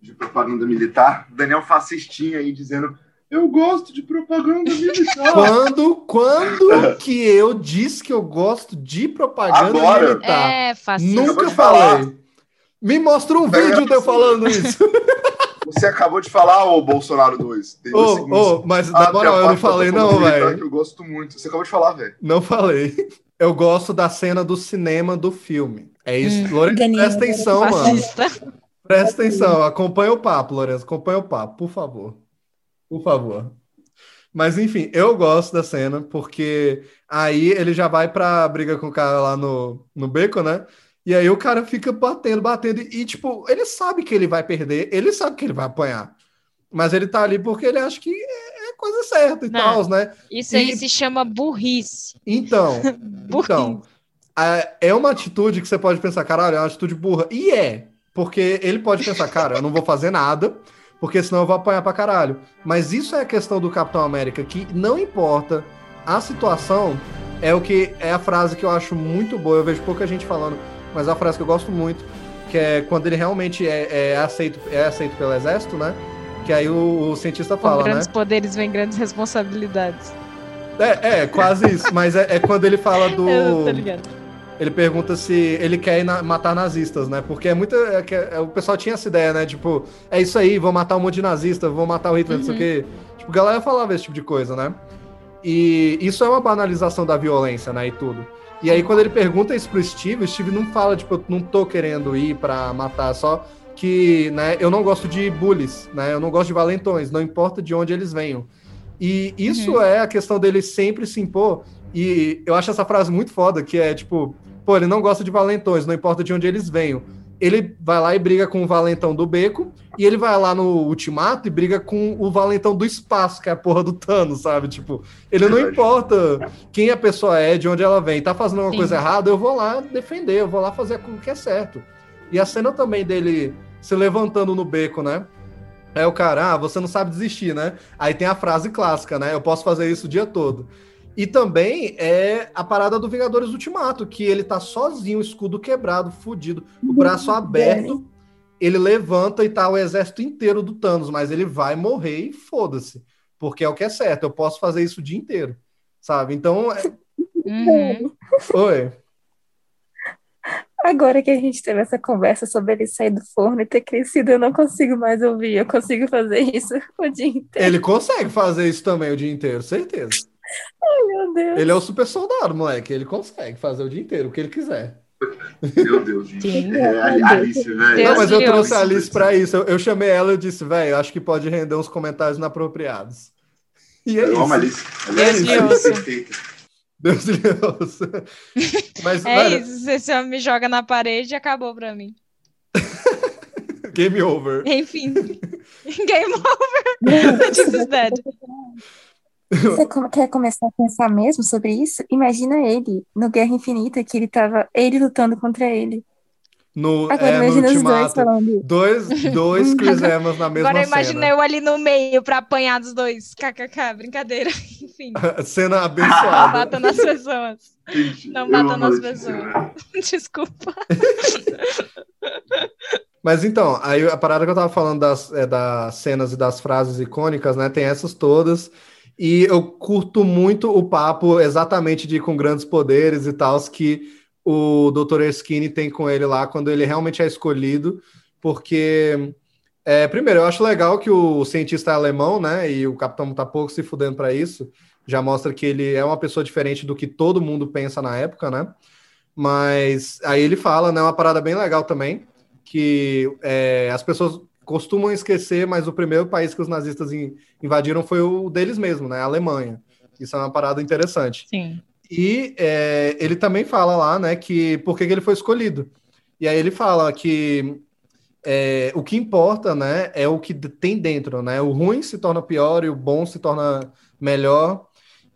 de propaganda militar. Daniel fascistinha aí dizendo: Eu gosto de propaganda militar. Quando, quando que eu disse que eu gosto de propaganda Agora. militar? É, fascista. Nunca falei. Me mostra um É, vídeo de eu sim. falando isso. Você acabou de falar, ô Bolsonaro 2. Tem dois Ô, segundos. ô, mas Ah, na moral, eu não falei não, velho. Eu gosto muito. Você acabou de falar, velho. Não falei. Eu gosto da cena do cinema do filme. É isso. Hum. Lourenço, presta atenção, mano. Presta atenção, acompanha o papo, Lourenço, acompanha o papo, por favor. Por favor. Mas enfim, eu gosto da cena, porque aí ele já vai pra briga com o cara lá no, no beco, né? E aí o cara fica batendo, batendo, e tipo, ele sabe que ele vai perder, ele sabe que ele vai apanhar. Mas ele tá ali porque ele acha que é coisa certa e tal, né? Isso aí E- se chama burrice. Então, Burrice. então, a- é uma atitude que você pode pensar, caralho, é uma atitude burra. E é, porque ele pode pensar, cara, eu não vou fazer nada, porque senão eu vou apanhar pra caralho. Mas isso é a questão do Capitão América, que não importa a situação, é o que é a frase que eu acho muito boa. Eu vejo pouca gente falando, mas é uma frase que eu gosto muito, que é quando ele realmente é, é aceito, é aceito pelo exército, né? Que aí o, o cientista Com fala, né? grandes poderes vem grandes responsabilidades. É, é, quase isso. Mas é, é quando ele fala do. Eu tô ligado. Ele pergunta se ele quer ir na- matar nazistas, né? Porque é muita. é é- o pessoal tinha essa ideia, né? Tipo, é isso aí, vou matar um monte de nazista, vou matar o Hitler, não sei o quê. Tipo, a galera falava esse tipo de coisa, né? E isso é uma banalização da violência, né? E tudo. E aí, quando ele pergunta isso pro Steve, o Steve não fala, tipo, eu não tô querendo ir pra matar, só que, né, eu não gosto de bullies, né? Eu não gosto de valentões, não importa de onde eles venham. E isso é a questão dele sempre se impor. E eu acho essa frase muito foda, que é tipo, pô, ele não gosta de valentões, não importa de onde eles venham. Ele vai lá e briga com o valentão do beco, e ele vai lá no ultimato e briga com o valentão do espaço, que é a porra do Thanos, sabe? Tipo, ele não importa quem a pessoa é, de onde ela vem. Tá fazendo alguma Sim. coisa errada, eu vou lá defender, eu vou lá fazer o que é certo. E a cena também dele se levantando no beco, né? É o cara, ah, você não sabe desistir, né? Aí tem a frase clássica, né? Eu posso fazer isso o dia todo. E também é a parada do Vingadores Ultimato, que ele tá sozinho, escudo quebrado, fudido, o braço aberto, ele levanta e tá o exército inteiro do Thanos, mas ele vai morrer e foda-se, porque é o que é certo, eu posso fazer isso o dia inteiro, sabe? Então, é... Uhum. oi. Agora que a gente teve essa conversa sobre ele sair do forno e ter crescido, eu não consigo mais ouvir. Eu consigo fazer isso o dia inteiro. Ele consegue fazer isso também o dia inteiro, certeza. Meu Deus. Ele é o super soldado, moleque, ele consegue fazer o dia inteiro, o que ele quiser. Meu Deus, gente. Sim. É, a- Alice, velho. Deus Não, mas eu Deus. trouxe a Alice pra isso. Eu, eu chamei ela e eu disse, velho, acho que pode render uns comentários inapropriados. E é Eu amo a isso. Alice. Deus Alice lhe é ouça. perfeita. Deus lhe ouça. Mas, É velho, isso, esse homem me joga na parede e acabou pra mim. game over. Enfim. Game over. Is dead. Você quer começar a pensar mesmo sobre isso? Imagina ele no Guerra Infinita, que ele tava ele lutando contra ele. No, Agora é, no imagina os dois ultimato. falando. Dois, dois Chris Evans na mesma Agora eu imaginei eu ali no meio pra apanhar dos dois. KKK, brincadeira. Enfim. Cena Não abençoada. bata nas pessoas. Gente, Não bata nas pessoas. Desculpa. Mas então, aí a parada que eu tava falando das, é, das cenas e das frases icônicas, né? Tem essas todas. E eu curto muito o papo exatamente de com grandes poderes e tal, que o Dr. Erskine tem com ele lá quando ele realmente é escolhido. Porque, é, primeiro, eu acho legal que o cientista é alemão, né? E o capitão tá pouco se fudendo para isso. Já mostra que ele é uma pessoa diferente do que todo mundo pensa na época, né? Mas aí ele fala, né? Uma parada bem legal também que é, as pessoas costumam esquecer, mas o primeiro país que os nazistas in- invadiram foi o deles mesmo, né? A Alemanha. Isso é uma parada interessante. Sim. E é, ele também fala lá, né, que por que, que ele foi escolhido. E aí ele fala que é, o que importa, né, é o que tem dentro, né? O ruim se torna pior e o bom se torna melhor.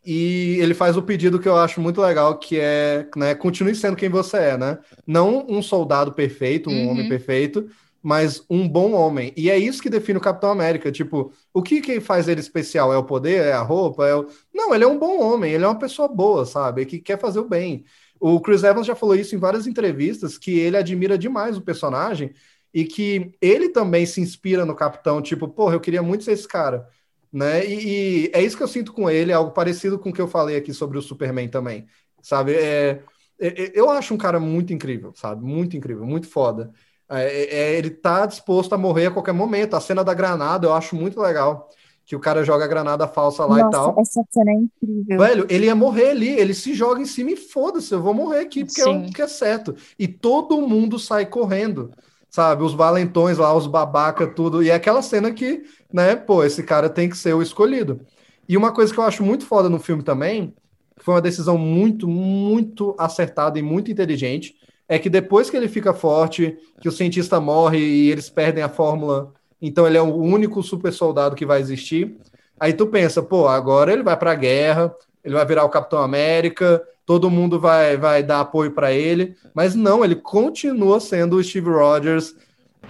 E ele faz o pedido que eu acho muito legal, que é, né, continue sendo quem você é, né? Não um soldado perfeito, um Uhum. homem perfeito, mas um bom homem. E é isso que define o Capitão América. Tipo, o que, que faz ele especial? É o poder? É a roupa? É o... Não, ele é um bom homem, ele é uma pessoa boa, sabe? Que quer fazer o bem. O Chris Evans já falou isso em várias entrevistas, que ele admira demais o personagem e que ele também se inspira no Capitão, tipo, porra, eu queria muito ser esse cara, né? E, e é isso que eu sinto com ele, é algo parecido com o que eu falei aqui sobre o Superman também, sabe? É, é- é- eu acho um cara muito incrível, sabe? Muito incrível, muito foda. É, é- é- ele tá disposto a morrer a qualquer momento. A cena da granada eu acho muito legal, que o cara joga a granada falsa lá e Nossa, tal. essa cena é incrível. Velho, ele ia morrer ali, ele se joga em cima e foda-se, eu vou morrer aqui, porque é Sim. o que é certo. E todo mundo sai correndo. sabe? Os valentões lá, os babaca, tudo. E é aquela cena que, né, pô, esse cara tem que ser o escolhido. E uma coisa que eu acho muito foda no filme também, foi uma decisão muito, muito acertada e muito inteligente, é que depois que ele fica forte, que o cientista morre e eles perdem a fórmula, então ele é o único super soldado que vai existir. Aí tu pensa, pô, agora ele vai para a guerra, ele vai virar o Capitão América, todo mundo vai, vai dar apoio para ele, mas não, ele continua sendo o Steve Rogers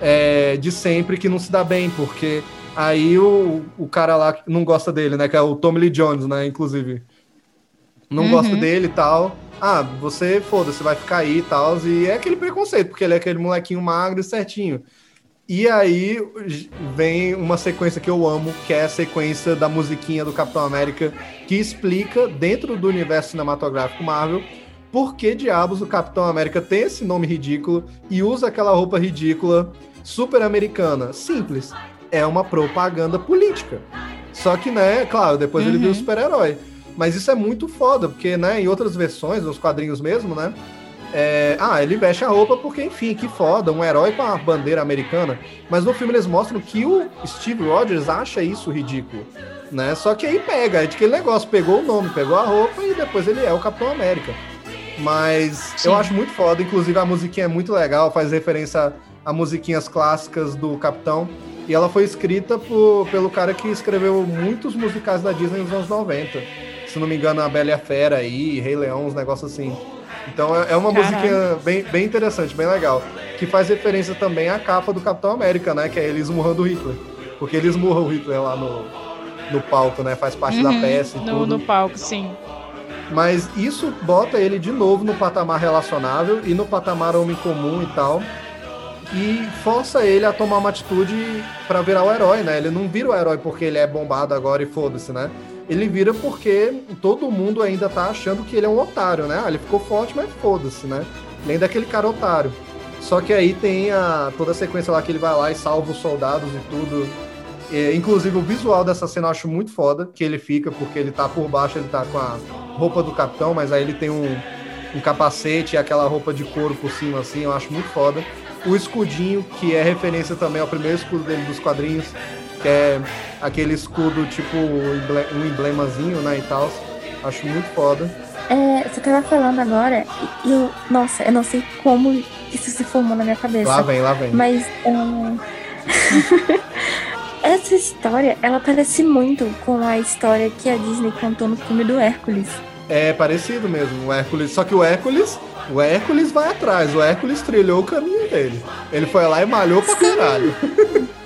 é, de sempre que não se dá bem, porque aí o, o cara lá não gosta dele, né, que é o Tommy Lee Jones, né, inclusive, não uhum. gosta dele e tal, ah, você, foda-se, vai ficar aí e tal, e é aquele preconceito, porque ele é aquele molequinho magro e certinho. E aí vem uma sequência que eu amo, que é a sequência da musiquinha do Capitão América, que explica, dentro do universo cinematográfico Marvel, por que diabos o Capitão América tem esse nome ridículo e usa aquela roupa ridícula super americana. Simples. É uma propaganda política. Só que, né, claro, depois uhum. ele viu o super-herói. Mas isso é muito foda, porque, né, em outras versões, nos quadrinhos mesmo, né, é, ah, ele veste a roupa porque, enfim, que foda, um herói com a bandeira americana. Mas no filme eles mostram que o Steve Rogers acha isso ridículo, né? Só que aí pega, é de aquele negócio, pegou o nome, pegou a roupa e depois ele é o Capitão América. Mas Sim. eu acho muito foda, inclusive a musiquinha é muito legal, faz referência a musiquinhas clássicas do Capitão. E ela foi escrita por, pelo cara que escreveu muitos musicais da Disney nos anos 90. Se não me engano, a Bela e a Fera aí, Rei Leão, uns negócios assim. Então é, é uma música bem, bem interessante, bem legal. Que faz referência também à capa do Capitão América, né? Que é ele esmurrando o Hitler. Porque ele esmurra o Hitler lá no, no palco, né? Faz parte uhum, da peça e no, tudo. No palco, sim. Mas isso bota ele de novo no patamar relacionável e no patamar homem comum e tal. E força ele a tomar uma atitude para virar o herói, né? Ele não vira o herói porque ele é bombado agora e foda-se, né? Ele vira porque todo mundo ainda tá achando que ele é um otário, né? Ah, ele ficou forte, mas foda-se, né? Ele ainda é cara otário. Só que aí tem a, toda a sequência lá que ele vai lá e salva os soldados e tudo. É, inclusive o visual dessa cena eu acho muito foda, que ele fica, porque ele tá por baixo, ele tá com a roupa do capitão, mas aí ele tem um, um capacete e aquela roupa de couro por cima, assim, eu acho muito foda. O escudinho, que é referência também ao primeiro escudo dele dos quadrinhos, que é aquele escudo, tipo, um emblemazinho, né, e tal. Acho muito foda. É, você tava falando agora, e eu, nossa, eu não sei como isso se formou na minha cabeça. Lá vem, lá vem. Mas essa história, ela parece muito com a história que a Disney contou no filme do Hércules. É parecido mesmo, o Hércules. Só que o Hércules, o Hércules vai atrás, o Hércules trilhou o caminho dele. Ele foi lá e malhou pra caralho.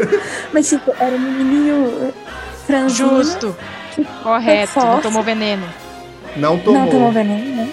Mas, tipo, era um menininho franzino. Justo. Correto. Não tomou veneno. Não tomou. Não tomou veneno, né?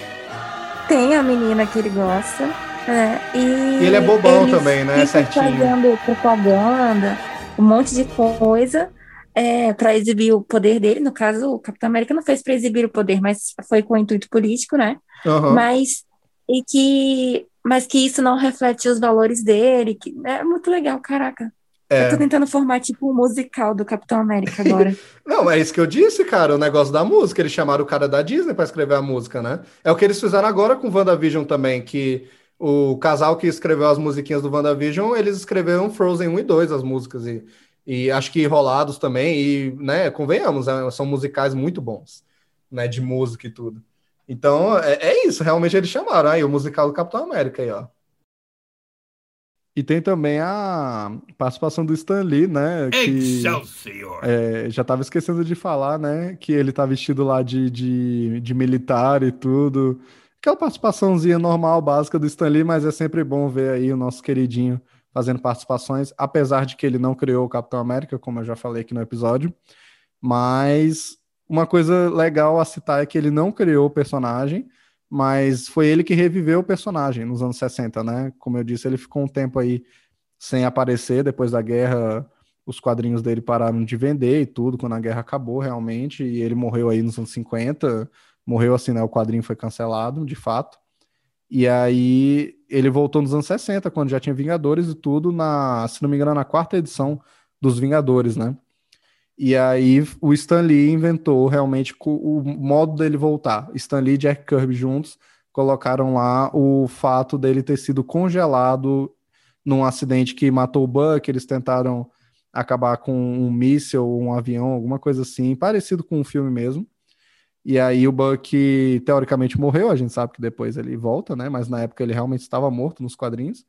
Tem a menina que ele gosta. Né? E, e ele é bobão também, né? Certinho. fazendo propaganda, um monte de coisa. É, para exibir o poder dele, no caso, o Capitão América não fez para exibir o poder, mas foi com intuito político, né? Uhum. Mas e que mas que isso não reflete os valores dele, que é muito legal, caraca. É. Eu tô tentando formar tipo um musical do Capitão América agora. Não, é isso que eu disse, cara, o negócio da música. Eles chamaram o cara da Disney para escrever a música, né? É o que eles fizeram agora com WandaVision também, que o casal que escreveu as musiquinhas do WandaVision, eles escreveram Frozen 1 e 2 as músicas, e, e acho que Rolados também, e, né, convenhamos, né, são musicais muito bons, né, de música e tudo. Então, é, é isso, realmente eles chamaram aí o musical do Capitão América aí, ó. E tem também a participação do Stan Lee, né? Que! É, já estava esquecendo de falar, né? Que ele tá vestido lá de, de, de, militar e tudo. Aquela participaçãozinha normal, básica do Stan Lee, mas é sempre bom ver aí o nosso queridinho fazendo participações, apesar de que ele não criou o Capitão América, como eu já falei aqui no episódio. Mas uma coisa legal a citar é que ele não criou o personagem, mas foi ele que reviveu o personagem nos anos 60, né? Como eu disse, ele ficou um tempo aí sem aparecer depois da guerra. Os quadrinhos dele pararam de vender e tudo quando a guerra acabou realmente, e ele morreu aí nos anos 50. Morreu assim, né? O quadrinho foi cancelado, de fato. E aí ele voltou nos anos 60, quando já tinha Vingadores e tudo, na, se não me engano, na quarta edição dos Vingadores, né? E aí o Stan Lee inventou realmente o modo dele voltar. Stan Lee e Jack Kirby juntos colocaram lá o fato dele ter sido congelado num acidente que matou o Buck, eles tentaram acabar com um míssil, um avião, alguma coisa assim, parecido com um filme mesmo. E aí o Buck teoricamente morreu, a gente sabe que depois ele volta, né? Mas na época ele realmente estava morto nos quadrinhos.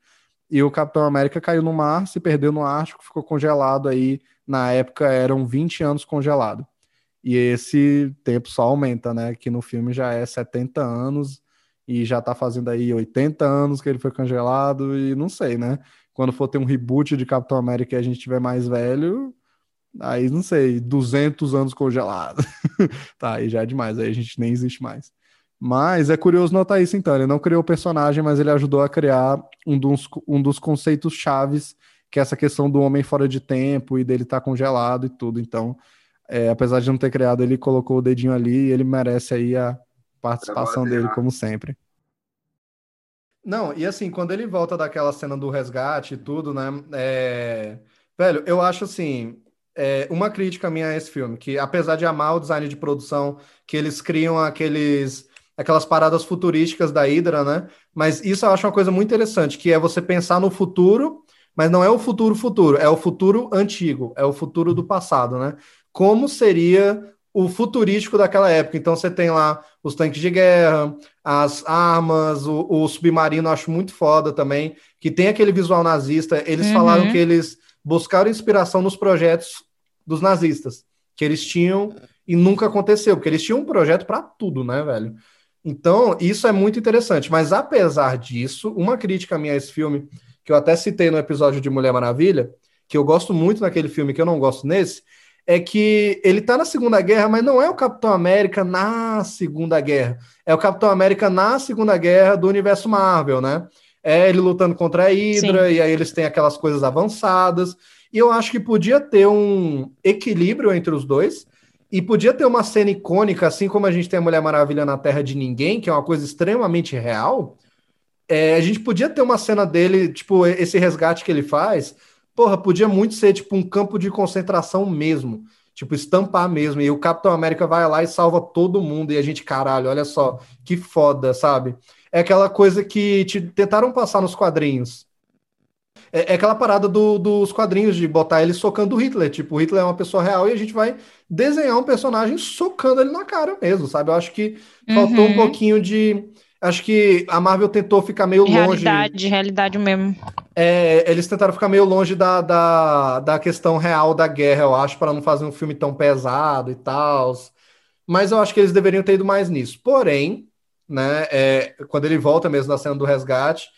E o Capitão América caiu no mar, se perdeu no Ártico, ficou congelado aí. Na época eram 20 anos congelado. E esse tempo só aumenta, né? Que no filme já é 70 anos e já tá fazendo aí 80 anos que ele foi congelado e não sei, né? Quando for ter um reboot de Capitão América e a gente tiver mais velho, aí não sei, 200 anos congelado. tá, aí já é demais, aí a gente nem existe mais. Mas é curioso notar isso então, ele não criou o personagem, mas ele ajudou a criar um dos, um dos conceitos chaves, que é essa questão do homem fora de tempo e dele estar tá congelado e tudo. Então, é, apesar de não ter criado, ele colocou o dedinho ali e ele merece aí a participação dele, como sempre. Não, e assim, quando ele volta daquela cena do resgate e tudo, né? É... Velho, eu acho assim, é, uma crítica minha a esse filme, que apesar de amar o design de produção, que eles criam aqueles aquelas paradas futurísticas da Hydra, né? Mas isso eu acho uma coisa muito interessante, que é você pensar no futuro, mas não é o futuro futuro, é o futuro antigo, é o futuro do passado, né? Como seria o futurístico daquela época. Então você tem lá os tanques de guerra, as armas, o, o submarino, acho muito foda também, que tem aquele visual nazista. Eles uhum. falaram que eles buscaram inspiração nos projetos dos nazistas, que eles tinham e nunca aconteceu, porque eles tinham um projeto para tudo, né, velho? Então, isso é muito interessante. Mas apesar disso, uma crítica minha a esse filme, que eu até citei no episódio de Mulher Maravilha, que eu gosto muito naquele filme, que eu não gosto nesse, é que ele tá na Segunda Guerra, mas não é o Capitão América na Segunda Guerra. É o Capitão América na Segunda Guerra do universo Marvel, né? É ele lutando contra a Hydra, Sim. e aí eles têm aquelas coisas avançadas. E eu acho que podia ter um equilíbrio entre os dois. E podia ter uma cena icônica, assim como a gente tem a Mulher Maravilha na Terra de Ninguém, que é uma coisa extremamente real. É, a gente podia ter uma cena dele, tipo, esse resgate que ele faz. Porra, podia muito ser, tipo, um campo de concentração mesmo. Tipo, estampar mesmo. E o Capitão América vai lá e salva todo mundo. E a gente, caralho, olha só, que foda, sabe? É aquela coisa que te tentaram passar nos quadrinhos é, é aquela parada do, dos quadrinhos de botar ele socando o Hitler. Tipo, o Hitler é uma pessoa real e a gente vai desenhar um personagem socando ele na cara mesmo, sabe? Eu acho que uhum. faltou um pouquinho de. Acho que a Marvel tentou ficar meio realidade, longe. Realidade, realidade mesmo. É, eles tentaram ficar meio longe da, da, da questão real da guerra, eu acho, para não fazer um filme tão pesado e tal. Mas eu acho que eles deveriam ter ido mais nisso. Porém, né, é, quando ele volta mesmo na cena do resgate,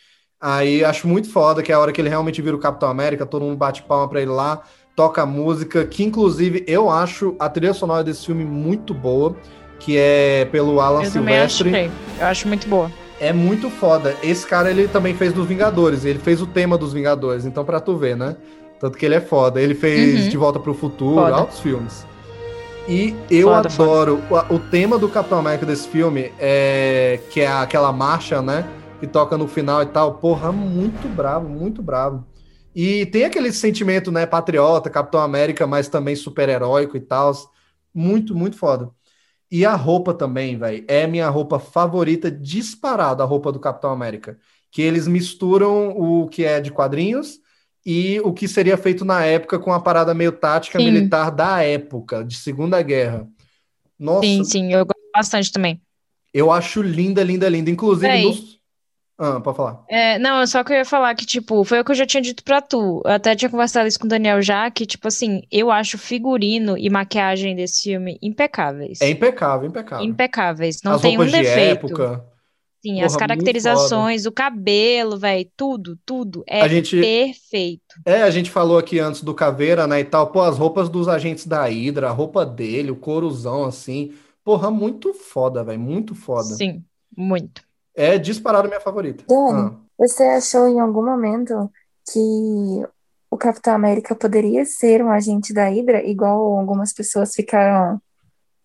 Aí acho muito foda que é a hora que ele realmente vira o Capitão América, todo mundo bate palma pra ele lá, toca a música, que inclusive eu acho a trilha sonora desse filme muito boa, que é pelo Alan eu Silvestre. Achei. Eu acho muito boa. É muito foda. Esse cara ele também fez dos Vingadores, ele fez o tema dos Vingadores, então pra tu ver, né? Tanto que ele é foda. Ele fez uhum. De Volta pro Futuro, foda. altos filmes. E eu foda, adoro foda. O, o tema do Capitão América desse filme, é, que é aquela marcha, né? que toca no final e tal. Porra, muito bravo, muito bravo. E tem aquele sentimento, né, patriota, Capitão América, mas também super-heróico e tal. Muito, muito foda. E a roupa também, velho. É minha roupa favorita, disparada, a roupa do Capitão América. Que eles misturam o que é de quadrinhos e o que seria feito na época com a parada meio tática sim. militar da época, de Segunda Guerra. Nossa. Sim, sim, eu gosto bastante também. Eu acho linda, linda, linda. Inclusive, nos, ah, pode falar. É, não, só que eu ia falar que, tipo, foi o que eu já tinha dito pra tu. Eu até tinha conversado isso com o Daniel já, que, tipo assim, eu acho figurino e maquiagem desse filme impecáveis. É impecável, impecável. Impecáveis. Não As tem um de defeito. Época. Sim, Porra, as caracterizações, o cabelo, velho, tudo, tudo é gente, perfeito. É, a gente falou aqui antes do Caveira, né, e tal, pô, as roupas dos agentes da Hydra, a roupa dele, o coruzão, assim, porra, muito foda, velho, muito foda. Sim, muito é disparado minha favorita. Dani, ah. você achou em algum momento que o Capitão América poderia ser um agente da Hydra, igual algumas pessoas ficaram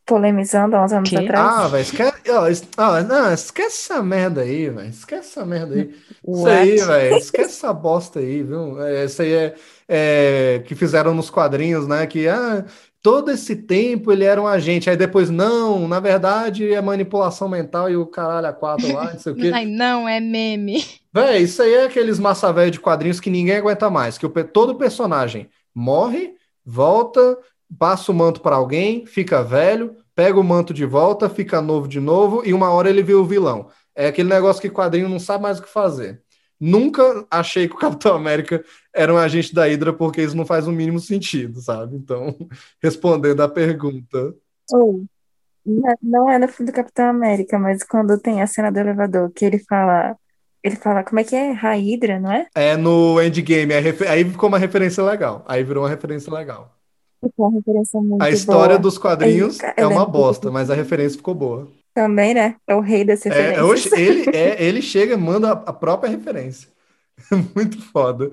polemizando há uns anos que? atrás? Ah, velho, esquece, oh, não, esquece essa merda aí, velho. Esquece essa merda aí. Isso aí, velho. Esquece essa bosta aí, viu? É, isso aí é, é, que fizeram nos quadrinhos, né? Que ah, todo esse tempo ele era um agente. Aí depois, não, na verdade é manipulação mental e o caralho a quatro lá, não sei o quê. Ai, não, é meme. Véi, isso aí é aqueles massa velho de quadrinhos que ninguém aguenta mais. Que o, todo personagem morre, volta, passa o manto para alguém, fica velho, pega o manto de volta, fica novo de novo e uma hora ele vira o vilão. É aquele negócio que quadrinho não sabe mais o que fazer. Nunca achei que o Capitão América era um agente da Hydra porque isso não faz o mínimo sentido, sabe? Então, respondendo à pergunta. Ou, não- não é no filme do Capitão América, mas quando tem a cena do elevador, que ele fala. Ele fala, como é que é? Raidra, não é? É no Endgame, é refe- aí ficou uma referência legal. Aí virou uma referência legal. Ficou uma referência muito A história boa. dos quadrinhos Aí, é uma bosta, mas a referência ficou boa. Também, né? É o rei das É, referências. oxe, ele, é, ele chega e manda a, a própria referência. Muito foda.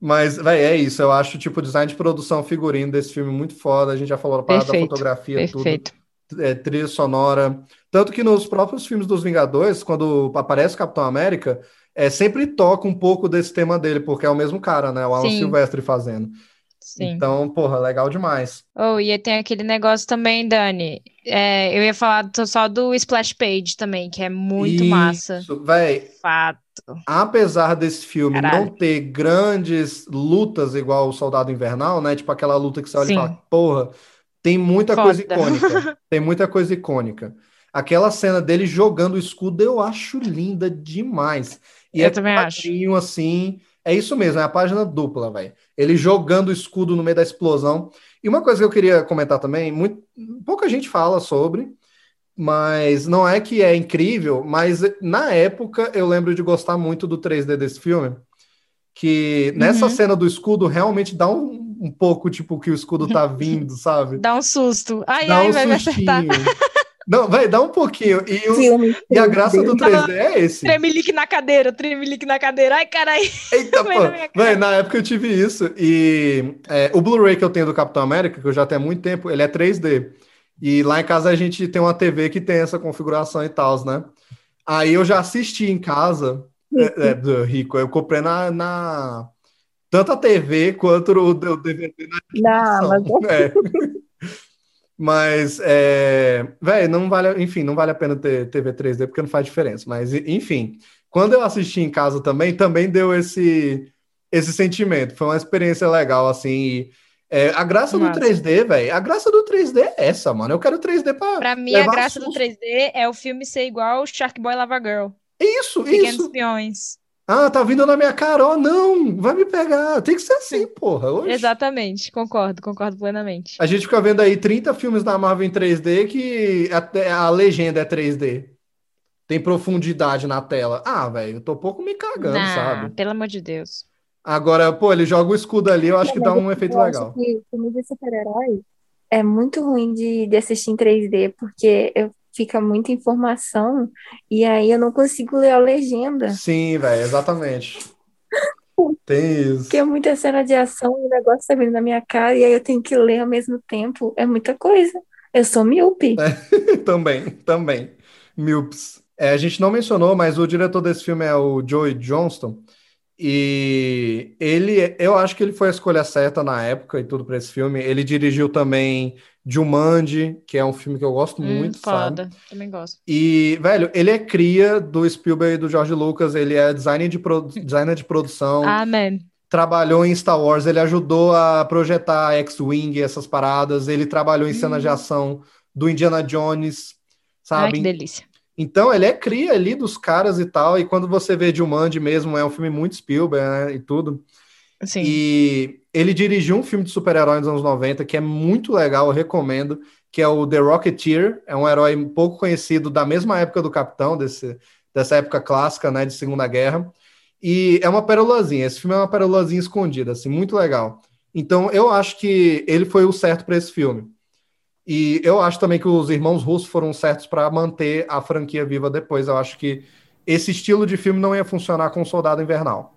Mas, véi, é isso. Eu acho, tipo, o design de produção, figurino desse filme muito foda. A gente já falou da parada da Perfeito, fotografia, tudo. Perfeito. É, trilha sonora. Tanto que nos próprios filmes dos Vingadores, quando aparece o Capitão América, é, sempre toca um pouco desse tema dele, porque é o mesmo cara, né? O Alan Sim. Silvestre fazendo. Sim. Então, porra, legal demais. Oh, e tem aquele negócio também, Dani. É, eu ia falar só do Splash Page também, que é muito massa. Isso, véi, Fato. apesar desse filme Caralho. não ter grandes lutas igual o Soldado Invernal, né? Tipo aquela luta que você olha e Sim. fala, porra, tem muita Foda. coisa icônica. Tem muita coisa icônica. Aquela cena dele jogando o escudo eu acho linda demais. E Eu é também acho. assim. É isso mesmo, é a página dupla, velho. Ele jogando o escudo no meio da explosão. E uma coisa que eu queria comentar também, muito, pouca gente fala sobre, mas não é que é incrível, mas na época eu lembro de gostar muito do 3D desse filme, que nessa Uhum. cena do escudo realmente dá um, um pouco, tipo, que o escudo tá vindo, sabe? Dá um susto. Ai, Dá ai, um vai me acertar. Não, vai, dá um pouquinho. E, o- Filme e a graça do 3D. 3D é esse. Tremelique na cadeira, tremelique na cadeira. Ai, carai. Eita, pô. na. Véi, na época eu tive isso. E é, o Blu-ray que eu tenho do Capitão América, que eu já tenho há muito tempo, ele é 3D. E lá em casa a gente tem uma TV que tem essa configuração e tal, né? Aí eu já assisti em casa, é, é, do Rico, eu comprei na, na- tanto a TV quanto o, o DVD na Na Amazon. é. Mas, é, velho, não vale, enfim, não vale a pena ter TV 3D porque não faz diferença. Mas, enfim, quando eu assisti em casa também, também deu esse, esse sentimento. Foi uma experiência legal, assim. e, é, a graça do Massa. 3D, velho, a graça do 3D é essa, mano. Eu quero 3D pra. Pra mim, a graça do susto. 3D é o filme ser igual Shark Boy Lava Girl. Isso, Pequenos isso. Espiões. Ah, tá vindo na minha cara. Oh, não, vai me pegar. Tem que ser assim, porra. Oxe. Exatamente, concordo, concordo plenamente. A gente fica vendo aí 30 filmes da Marvel em 3D que até a legenda é 3D. Tem profundidade na tela. Ah, velho, eu tô um pouco me cagando, Nah, sabe? pelo amor de Deus. Agora, pô, ele joga o escudo ali, eu acho que dá um eu efeito acho legal. que filme de super-herói é muito ruim de, de assistir em 3D, porque eu, fica muita informação e aí eu não consigo ler a legenda. Sim, velho, exatamente. Tem isso. Porque é muita cena de ação, o negócio tá vindo na minha cara e aí eu tenho que ler ao mesmo tempo. É muita coisa. Eu sou míope. Também, também. Milps. É, a gente não mencionou, mas o diretor desse filme é o Joey Johnston. E ele, eu acho que ele foi a escolha certa na época e tudo para esse filme. Ele dirigiu também Jumanji, que é um filme que eu gosto Hum, muito, sabe? foda, também gosto. E, velho, ele é cria do Spielberg e do George Lucas, ele é designer de, produ- designer de produção, Amém. trabalhou em Star Wars, ele ajudou a projetar X-Wing, essas paradas, ele trabalhou em cenas de ação do Indiana Jones, Ai, sabe? que delícia. Então, ele é cria ali dos caras e tal, e quando você vê Jumanji mesmo, é um filme muito Spielberg, né, e tudo. Sim. E ele dirigiu um filme de super-herói nos anos 90 que é muito legal, eu recomendo, que é o The Rocketeer, é um herói pouco conhecido da mesma época do Capitão, desse, dessa época clássica, né, de Segunda Guerra. E é uma perolazinha, esse filme é uma perolazinha escondida, assim, muito legal. Então, eu acho que ele foi o certo para esse filme. E eu acho também que os irmãos russos foram certos para manter a franquia viva depois. Eu acho que esse estilo de filme não ia funcionar com Soldado Invernal.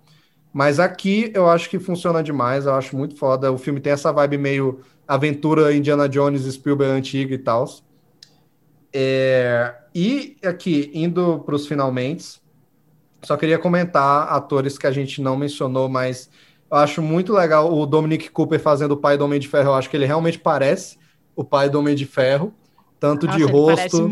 Mas aqui eu acho que funciona demais, eu acho muito foda. O filme tem essa vibe meio aventura Indiana Jones, Spielberg antiga e tal. É, e aqui, indo para os finalmente, só queria comentar atores que a gente não mencionou, mas Eu acho muito legal o Dominic Cooper fazendo o pai do Homem de Ferro. Eu acho que ele realmente parece o pai do Homem de Ferro, tanto Nossa, de rosto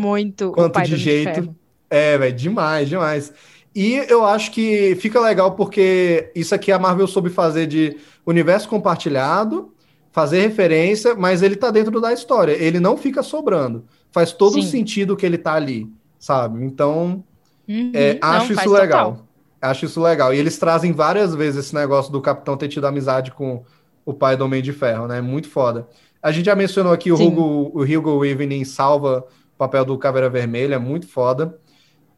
quanto de de jeito. Ferro. É, velho, demais, demais. E eu acho que fica legal porque isso aqui a Marvel soube fazer de universo compartilhado, fazer referência, mas ele tá dentro da história. Ele não fica sobrando. Faz todo o Sim. sentido que ele tá ali, sabe? Então, Uhum. é, Não, acho faz isso legal. total. Acho isso legal. E eles trazem várias vezes esse negócio do Capitão ter tido amizade com o pai do Homem de Ferro, né? Muito foda. A gente já mencionou aqui o Sim. Hugo, o Hugo Weaving salva o papel do Caveira Vermelha, muito foda.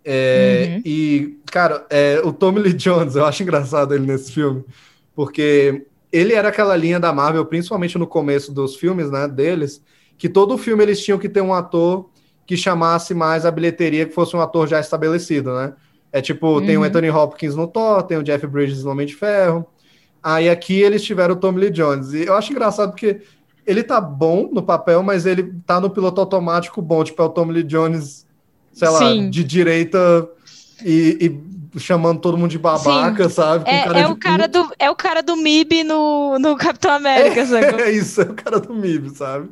É, Uhum. E, cara, é, o Tommy Lee Jones, eu acho engraçado ele nesse filme, porque ele era aquela linha da Marvel, principalmente no começo dos filmes, né, deles, que todo filme eles tinham que ter um ator que chamasse mais a bilheteria, que fosse um ator já estabelecido, né? É tipo, tem o Uhum. Anthony Hopkins no Thor, tem o Jeff Bridges no Homem de Ferro. Aí aqui eles tiveram o Tommy Lee Jones. E eu acho engraçado porque ele tá bom no papel, mas ele tá no piloto automático bom. Tipo, é o Tommy Lee Jones, sei lá, Sim. de direita e, e chamando todo mundo de babaca, sabe? Com É, é o cara puto. do, é o cara do MIB no, no Capitão América, sacou? É isso, é o cara do MIB, sabe?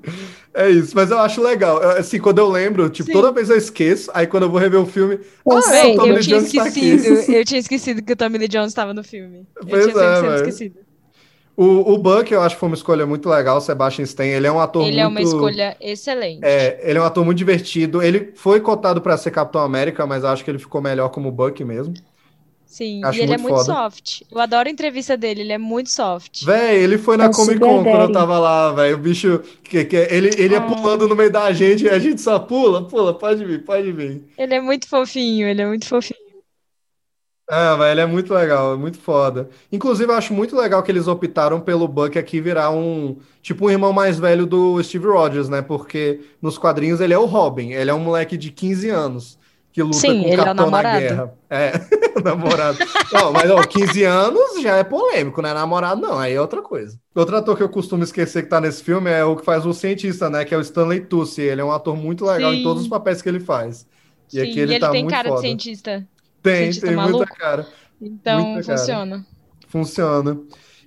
É isso, mas eu acho legal. Assim, quando eu lembro, tipo, Sim. toda vez eu esqueço, aí quando eu vou rever o filme, Eu ah, é, sei, o Tommy eu Lee tinha Jones tá aqui. esquecido, eu tinha esquecido que o Tommy Lee Jones estava no filme. Pois eu tinha é, 100% velho. esquecido. O, o Buck, eu acho que foi uma escolha muito legal, o Sebastian Stan, ele é um ator Ele é uma muito- escolha excelente. É, ele é um ator muito divertido. Ele foi cotado para ser Capitão América, mas acho que ele ficou melhor como Buck mesmo. Sim, acho e ele é muito muito foda. soft. Eu adoro a entrevista dele, ele é muito soft. Véi, ele foi na É Comic Con quando eu tava lá, velho. O bicho, que, que, ele, ele ia Ah. pulando no meio da gente e a gente só pula, pula, pode vir, pode vir. Ele é muito fofinho, ele é muito fofinho. Ah, velho, ele é muito legal, é muito foda. Inclusive, eu acho muito legal que eles optaram pelo Buck aqui virar um, tipo, um irmão mais velho do Steve Rogers, né? Porque nos quadrinhos ele é o Robin, ele é um moleque de 15 anos que luta Sim, com o ele é o Capitão na namorado. guerra. É, namorado. Não, mas ó, 15 anos já é polêmico, não é namorado, não, aí é outra coisa. Outro ator que eu costumo esquecer que tá nesse filme é o que faz o cientista, né? Que é o Stanley Tucci. Ele é um ator muito legal em todos os papéis que ele faz. E Sim, aqui e ele ele tá tem muito cara de foda. cientista. Tem, cientista tem muita maluco. cara. Então Muita cara. funciona. Funciona.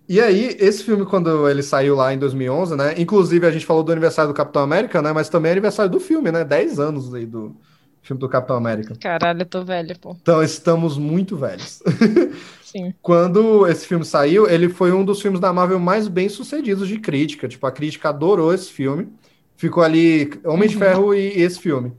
E aí, esse filme, quando ele saiu lá em 2011, né? Inclusive, a gente falou do aniversário do Capitão América, né? Mas também é aniversário do filme, né? 10 anos aí do filme do Capitão América. Caralho, eu tô velha, pô. Então, estamos muito velhos. Sim. Quando esse filme saiu, ele foi um dos filmes da Marvel mais bem sucedidos de crítica. Tipo, a crítica adorou esse filme. Ficou ali Homem de Uhum. Ferro e, e esse filme.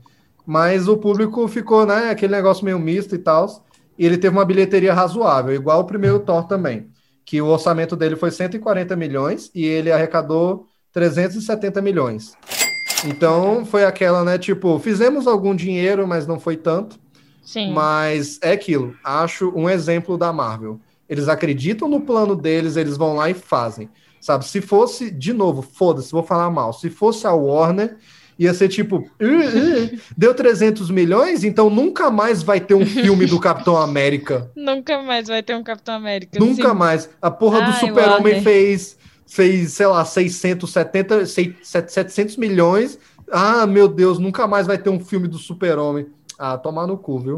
Mas o público ficou, né? Aquele negócio meio misto e tal. E ele teve uma bilheteria razoável, igual o primeiro Thor também. Que o orçamento dele foi 140 milhões e ele arrecadou 370 milhões. Então foi aquela, né? Tipo, fizemos algum dinheiro, mas não foi tanto. Sim. Mas é aquilo. Acho um exemplo da Marvel. Eles acreditam no plano deles, eles vão lá e fazem. Sabe? Se fosse, de novo, foda-se, vou falar mal. Se fosse a Warner, ia ser tipo, "Uh, uh, deu 300 milhões, então nunca mais vai ter um filme do Capitão América. Nunca mais vai ter um Capitão América. Nunca sim. mais. A porra do Ai, Super-Homem Warner. fez, fez, sei lá, 670, sei- 700 milhões. Ah, meu Deus, nunca mais vai ter um filme do Super-Homem. Ah, tomar no cu, viu?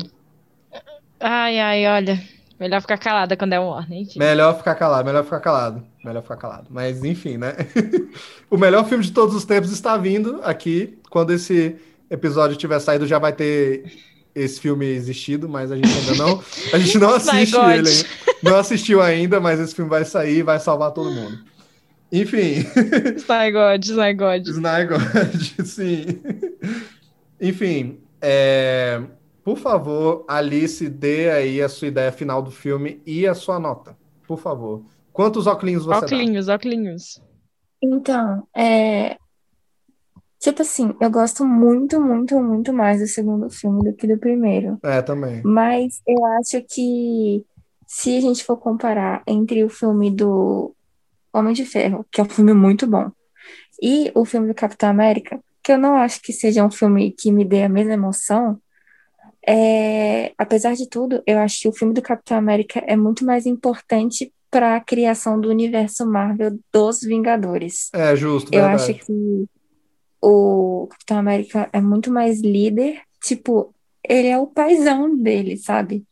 Ai, ai, olha. Melhor ficar calada quando é um Warner, enfim. Melhor ficar calado, melhor ficar calado. Melhor ficar calado. Mas enfim, né? o melhor filme de todos os tempos está vindo aqui. Quando esse episódio tiver saído, já vai ter esse filme existido, mas a gente ainda não. A gente não assiste ele. ainda. Não assistiu ainda, mas esse filme vai sair e vai salvar todo mundo. Enfim. Sny God, Sny God. Snygod, sim. Enfim, é, por favor, Alice, dê aí a sua ideia final do filme e a sua nota. Por favor. Quantos óculos você dá? Óculinhos, óculinhos. Então, é. Tipo assim, eu gosto muito, muito, muito mais do segundo filme do que do primeiro. É, também. Mas eu acho que se a gente for comparar entre o filme do Homem de Ferro, que é um filme muito bom, e o filme do Capitão América, que eu não acho que seja um filme que me dê a mesma emoção, é, apesar de tudo, eu acho que o filme do Capitão América é muito mais importante para a criação do universo Marvel dos Vingadores. É, justo, Eu verdade. acho que o Capitão América é muito mais líder, tipo, ele é o paizão dele, sabe?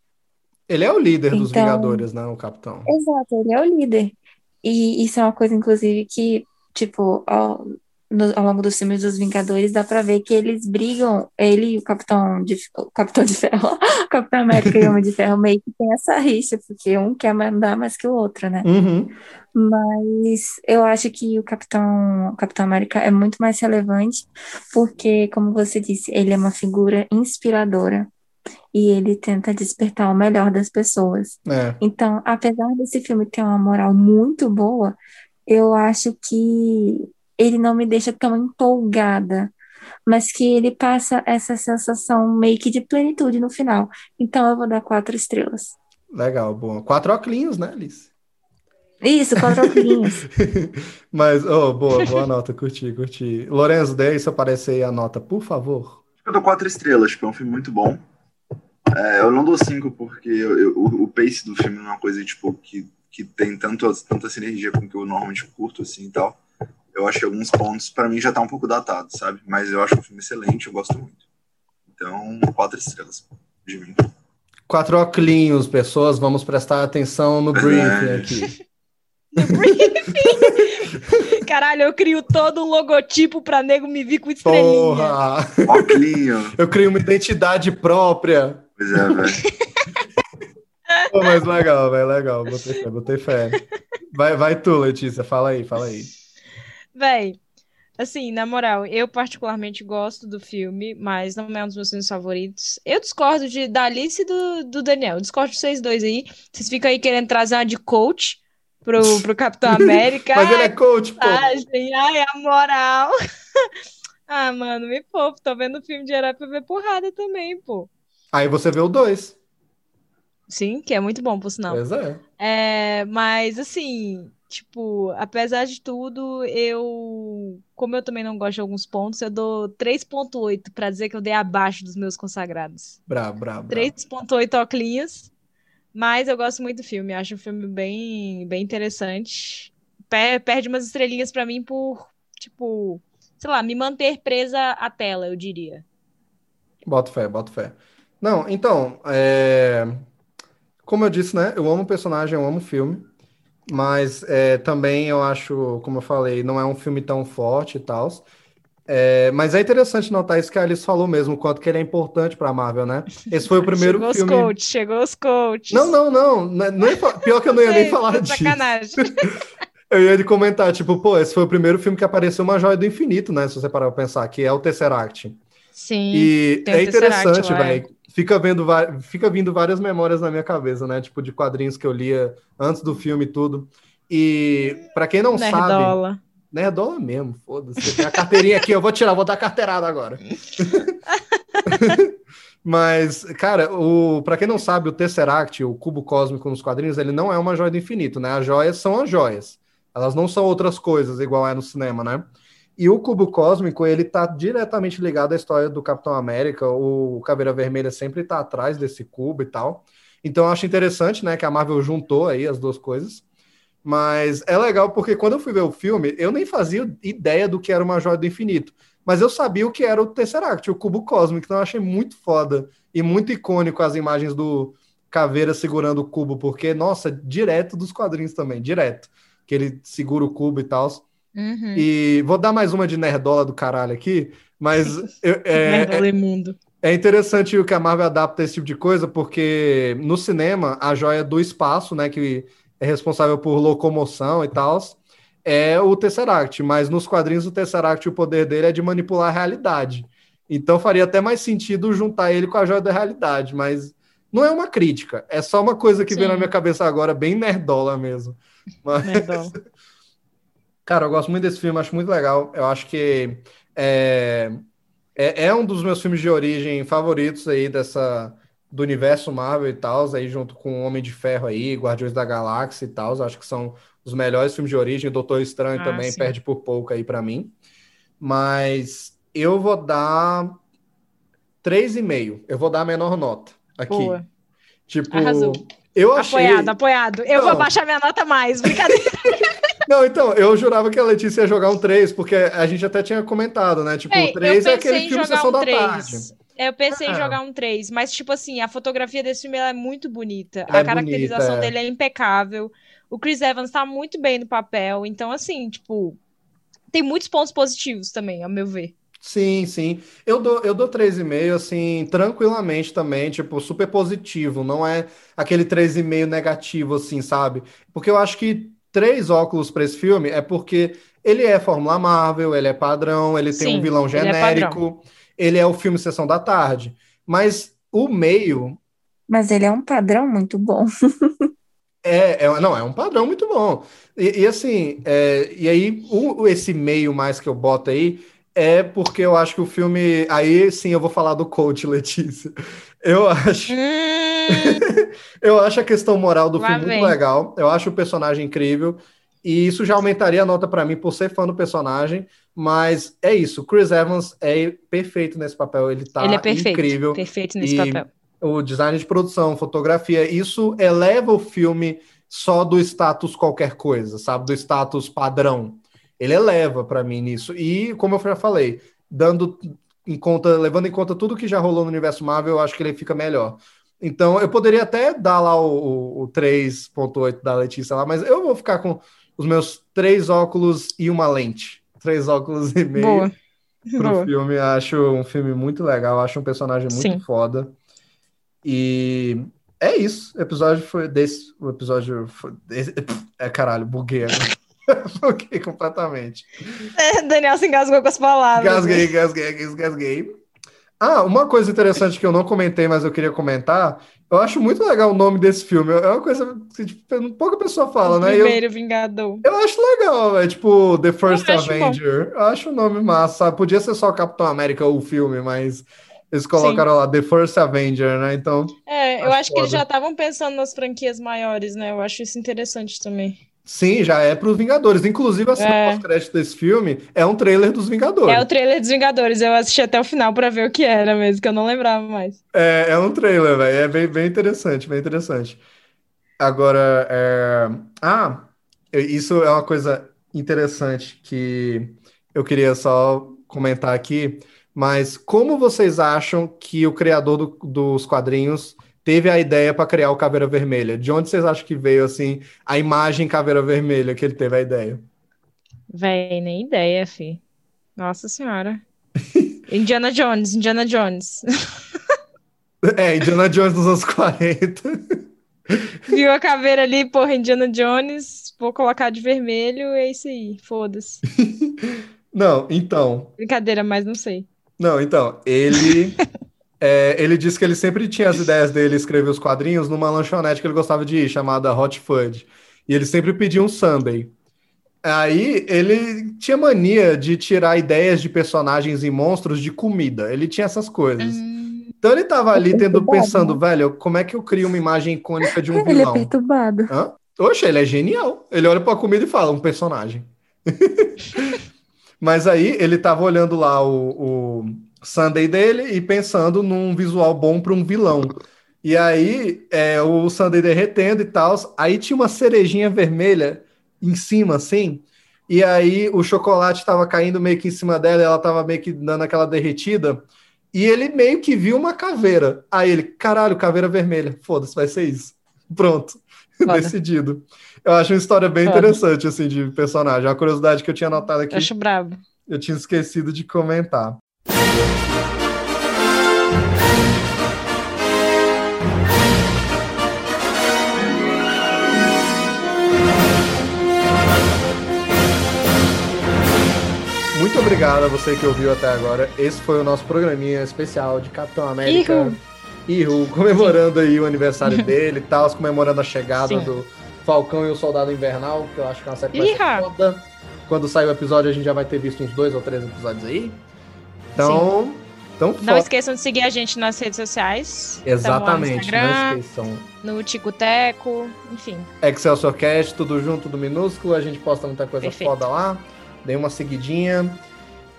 Ele é o líder dos Então- Vingadores, né, o Capitão? Exato, ele é o líder. E isso é uma coisa, inclusive, que, tipo, ao, no- ao longo dos filmes dos Vingadores, dá pra ver que eles brigam, ele e o Capitão de, o Capitão de Ferro, o Capitão América e o Homem de Ferro meio que tem essa rixa, porque um quer mandar mais que o outro, né? Uhum. Mas eu acho que o Capitão, o Capitão América é muito mais relevante, porque, como você disse, ele é uma figura inspiradora e ele tenta despertar o melhor das pessoas. É. Então, apesar desse filme ter uma moral muito boa, eu acho que ele não me deixa tão empolgada, mas que ele passa essa sensação meio que de plenitude no final. Então, eu vou dar quatro estrelas. Legal, boa. Quatro oclinhos, né, Alice? Isso, quatro oclinhos. Mas, oh, boa, boa nota, curti, curti. Lorenzo, dê aí seu parecer aí a nota, por favor. Eu dou quatro estrelas, porque é um filme muito bom. É, eu não dou cinco porque eu- eu- o, o pace do filme não é uma coisa tipo, que, que tem tanto, tanta sinergia com o que eu normalmente curto assim, e tal. Eu acho que alguns pontos, pra mim, já tá um pouco datado, sabe? Mas eu acho um filme excelente, eu gosto muito. Então, quatro estrelas de mim. Quatro oclinhos, pessoas, vamos prestar atenção no briefing Verdade. aqui. Caralho, eu crio todo um logotipo pra nego me vir com estrelinha. Porra! Oclinho. Eu crio uma identidade própria. Pois é, velho. Pô, mas legal, velho, legal. Botei fé, botei fé. Vai, vai tu, Letícia, fala aí, fala aí. Véi, assim, na moral, eu particularmente gosto do filme, mas não é um dos meus filmes favoritos. Eu discordo de, da Alice e do, do Daniel. Eu discordo de vocês dois aí. Vocês ficam aí querendo trazer uma de coach pro, pro Capitão América. Mas ele é coach, pô. ai, a moral. Ah, mano, me poupa. Tô vendo filme de herói pra ver porrada também, pô. Aí você vê o dois. Sim, que é muito bom, por sinal. Pois é. É, mas assim, tipo, apesar de tudo, eu, como eu também não gosto de alguns pontos, eu dou 3.8 pra dizer que eu dei abaixo dos meus consagrados. Brabo, brabo. brabo. 3.8 oclinhos, mas eu gosto muito do filme, acho um filme bem, bem interessante. Pe- Perde umas estrelinhas pra mim por, tipo, sei lá, me manter presa à tela, eu diria. Boto fé, boto fé. Não, então, é, como eu disse, né? Eu amo o personagem, eu amo o filme, mas é, também eu acho, como eu falei, não é um filme tão forte e tal. É, mas é interessante notar isso que a Alice falou mesmo, o quanto que ele é importante pra Marvel, né? Esse foi o primeiro Chegou filme. os coaches, chegou os coaches. Não, não, não. não- nem Pior que eu não ia nem falar disso. sacanagem. Eu ia comentar, tipo, pô, esse foi o primeiro filme que apareceu uma joia do infinito, né? Se você parar pra pensar, que é o Tesseract. Sim. E é interessante, é. velho. Fica vendo, fica vindo várias memórias na minha cabeça, né? Tipo, de quadrinhos que eu lia antes do filme e tudo. E pra quem não sabe, Nerdola. nerdola mesmo, foda-se. Tem a carteirinha aqui, eu vou tirar, vou dar carteirada agora. Mas, cara, o, pra quem não sabe, o Tesseract, o cubo cósmico nos quadrinhos, ele não é uma joia do infinito, né? As joias são as joias. Elas não são outras coisas, igual é no cinema, né? E o cubo cósmico, ele tá diretamente ligado à história do Capitão América. O Caveira Vermelha sempre tá atrás desse cubo e tal. Então eu acho interessante, né, que a Marvel juntou aí as duas coisas. Mas é legal porque quando eu fui ver o filme, eu nem fazia ideia do que era uma joia do infinito. Mas eu sabia o que era o Tesseract, o cubo cósmico. Então eu achei muito foda e muito icônico as imagens do Caveira segurando o cubo, porque, nossa, direto dos quadrinhos também, direto. Que ele segura o cubo e tal. Uhum. E vou dar mais uma de nerdola do caralho aqui, mas eu- é, Nerdola imundo. é interessante o que a Marvel adapta esse tipo de coisa, porque no cinema, a joia do espaço, né, que é responsável por locomoção e tal, é o Tesseract, mas nos quadrinhos o Tesseract, o poder dele é de manipular a realidade. Então faria até mais sentido juntar ele com a joia da realidade, mas não é uma crítica, é só uma coisa que veio Sim. na minha cabeça agora, bem nerdola mesmo. Mas... Nerdola. Cara, eu gosto muito desse filme, acho muito legal. Eu acho que é, é, é um dos meus filmes de origem favoritos aí dessa do universo Marvel e tal, aí junto com Homem de Ferro aí, Guardiões da Galáxia e tal, acho que são os melhores filmes de origem. Doutor Estranho Ah, também sim. perde por pouco aí pra mim. Mas eu vou dar 3,5. Eu vou dar a menor nota aqui. Boa. Tipo, Arrasou. eu achei Apoiado, apoiado. Eu vou Não. abaixar minha nota mais. Brincadeira. Não, então, eu jurava que a Letícia ia jogar um 3, porque a gente até tinha comentado, né? Tipo, Ei, o 3 eu é aquele em filme Sessão um da 3. Tarde. Eu pensei em Ah. jogar um 3, mas, tipo assim, a fotografia desse filme é muito bonita. Ela a é caracterização bonita, é. dele é impecável. O Chris Evans tá muito bem no papel. Então, assim, tipo, tem muitos pontos positivos também, ao meu ver. Sim, sim. Eu dou, eu dou 3,5, assim, tranquilamente também, tipo, super positivo. Não é aquele 3,5 negativo, assim, sabe? Porque eu acho que três óculos para esse filme é porque ele é Fórmula Marvel, ele é padrão, ele tem um Sim, vilão ele é genérico, ele é o filme Sessão da Tarde. Mas o meio Mas ele é um padrão muito bom. É, é- não, é um padrão muito bom. E, e assim, é, e aí, o- esse meio mais que eu boto aí é porque eu acho que o filme. Aí sim eu vou falar do coach, Letícia. Eu acho, Hum, eu acho a questão moral do Lá filme muito vem. legal. Eu acho o personagem incrível. E isso já aumentaria a nota pra mim por ser fã do personagem. Mas é isso, o Chris Evans é perfeito nesse papel. Ele tá ele é perfeito. incrível Perfeito nesse E- papel. o design de produção, fotografia, isso eleva o filme só do status qualquer coisa, sabe? Do status padrão. Ele eleva pra mim nisso. E, como eu já falei, dando em conta, levando em conta tudo que já rolou no universo Marvel, eu acho que ele fica melhor. Então, eu poderia até dar lá o, o, o 3.8 da Letícia lá, mas eu vou ficar com os meus três óculos e uma lente. Três óculos e meio Boa. pro Boa. filme. Acho um filme muito legal, acho um personagem muito Sim. foda. E é isso. O episódio foi desse. O episódio foi desse. É caralho, buguei agora. buguei completamente. Daniel se engasgou com as palavras. Gasguei, gasguei, gasguei. Ah, uma coisa interessante que eu não comentei, mas eu queria comentar. Eu acho muito legal o nome desse filme. É uma coisa que tipo, pouca pessoa fala, O né? E Eu, Primeiro Vingador. eu acho legal, é tipo The First Eu acho bom. Avenger. Eu acho o nome massa? Podia ser só Capitão América o filme, mas eles colocaram lá The First Avenger, né? Então, É, eu Acho acho que eles já estavam pensando nas franquias maiores, né? Eu acho isso interessante também. Sim, já é para os Vingadores. Inclusive, a cena É. pós-crédito desse filme é um trailer dos Vingadores. É o trailer dos Vingadores. Eu assisti até o final pra ver o que era mesmo, que eu não lembrava mais. É, é um trailer, velho. É bem, bem interessante, bem interessante. Agora, é... ah, isso é uma coisa interessante que eu queria só comentar aqui. Mas como vocês acham que o criador do- dos quadrinhos teve a ideia para criar o Caveira Vermelha? De onde vocês acham que veio assim a imagem Caveira Vermelha que ele teve a ideia? Véi, nem ideia, fi. Nossa senhora. Indiana Jones, Indiana Jones. É, Indiana Jones nos anos 40. Viu a caveira ali, porra, Indiana Jones. Vou colocar de vermelho, é isso aí. Foda-se. Não, então, Brincadeira, mas não sei. Não, então, ele é, ele disse que ele sempre tinha as ideias dele escrever os quadrinhos numa lanchonete que ele gostava de ir, chamada Hot Fudge. E ele sempre pedia um sundae. Aí ele tinha mania de tirar ideias de personagens e monstros de comida. Ele tinha essas coisas. Então ele tava ali tendo perturbado, pensando, velho, como é que eu crio uma imagem icônica de um Ele é vilão? perturbado. Hã? Oxe, ele é genial. Ele olha pra comida e fala, um personagem. Mas aí ele tava olhando lá o, o Sunday dele e pensando num visual bom para um vilão. E aí é, o Sunday derretendo e tal. Aí tinha uma cerejinha vermelha em cima, assim. E aí o chocolate tava caindo meio que em cima dela, e ela tava meio que dando aquela derretida. E ele meio que viu uma caveira. Aí ele, caralho, caveira vermelha. Foda-se, vai ser isso. Pronto. Decidido. Eu acho uma história bem Foda. interessante, assim, de personagem. Uma curiosidade que eu tinha notado aqui, Eu acho brabo. eu tinha esquecido de comentar. Muito obrigado a você que ouviu até agora. Esse foi o nosso programinha especial de Capitão América. Ihu. Ihu, comemorando aí o aniversário dele e tal, comemorando a chegada Sim. do Falcão e o Soldado Invernal, que eu acho que é uma série que vai ser Iha. foda. Quando sair o episódio, a gente já vai ter visto uns dois ou três episódios aí. Então, então Não esqueçam de seguir a gente nas redes sociais. Exatamente, não Instagram, esqueçam. no Ticoteco, enfim. ExcelsiorCast, tudo junto, tudo minúsculo. A gente posta muita coisa Perfeito. foda lá. Dê uma seguidinha.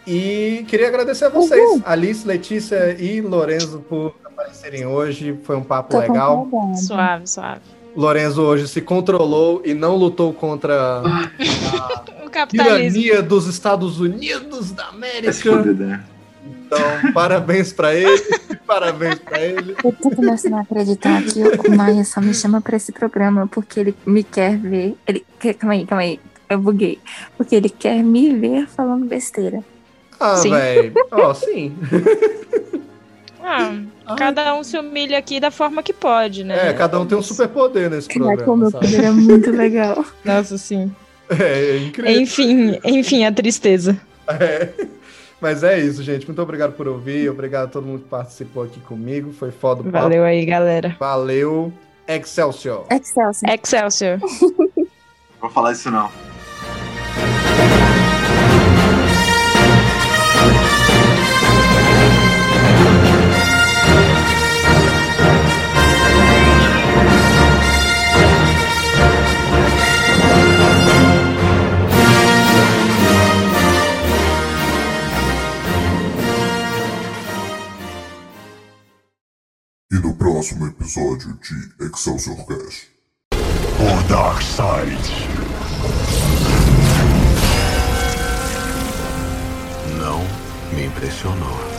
E queria agradecer a vocês, Uhul. Alice, Letícia e Lorenzo, por aparecerem hoje. Foi um papo Tô legal. Suave, suave. Lorenzo hoje se controlou e não lutou contra O capitalismo. tirania dos Estados Unidos da América. né? Então, parabéns pra ele, parabéns pra ele. Eu tô começando a acreditar que o Maia só me chama pra esse programa porque ele me quer ver. Ele quer, calma aí, calma aí. Eu buguei. Porque ele quer me ver falando besteira. Ah, velho. Ó, sim. Ah, cada um se humilha aqui da forma que pode, né? É, cada um tem um superpoder nesse Caraca, o programa, meu sabe? poder é muito legal. Nossa, sim. É, é incrível. Enfim, enfim, a tristeza. É. Mas é isso, gente. Muito obrigado por ouvir. Obrigado a todo mundo que participou aqui comigo. Foi foda o papo. Valeu aí, galera. Valeu. Excelsior. Excelsior. Excelsior. Vou falar isso não. E no próximo episódio de Excelsior Cast. or dark side. Não me impressionou.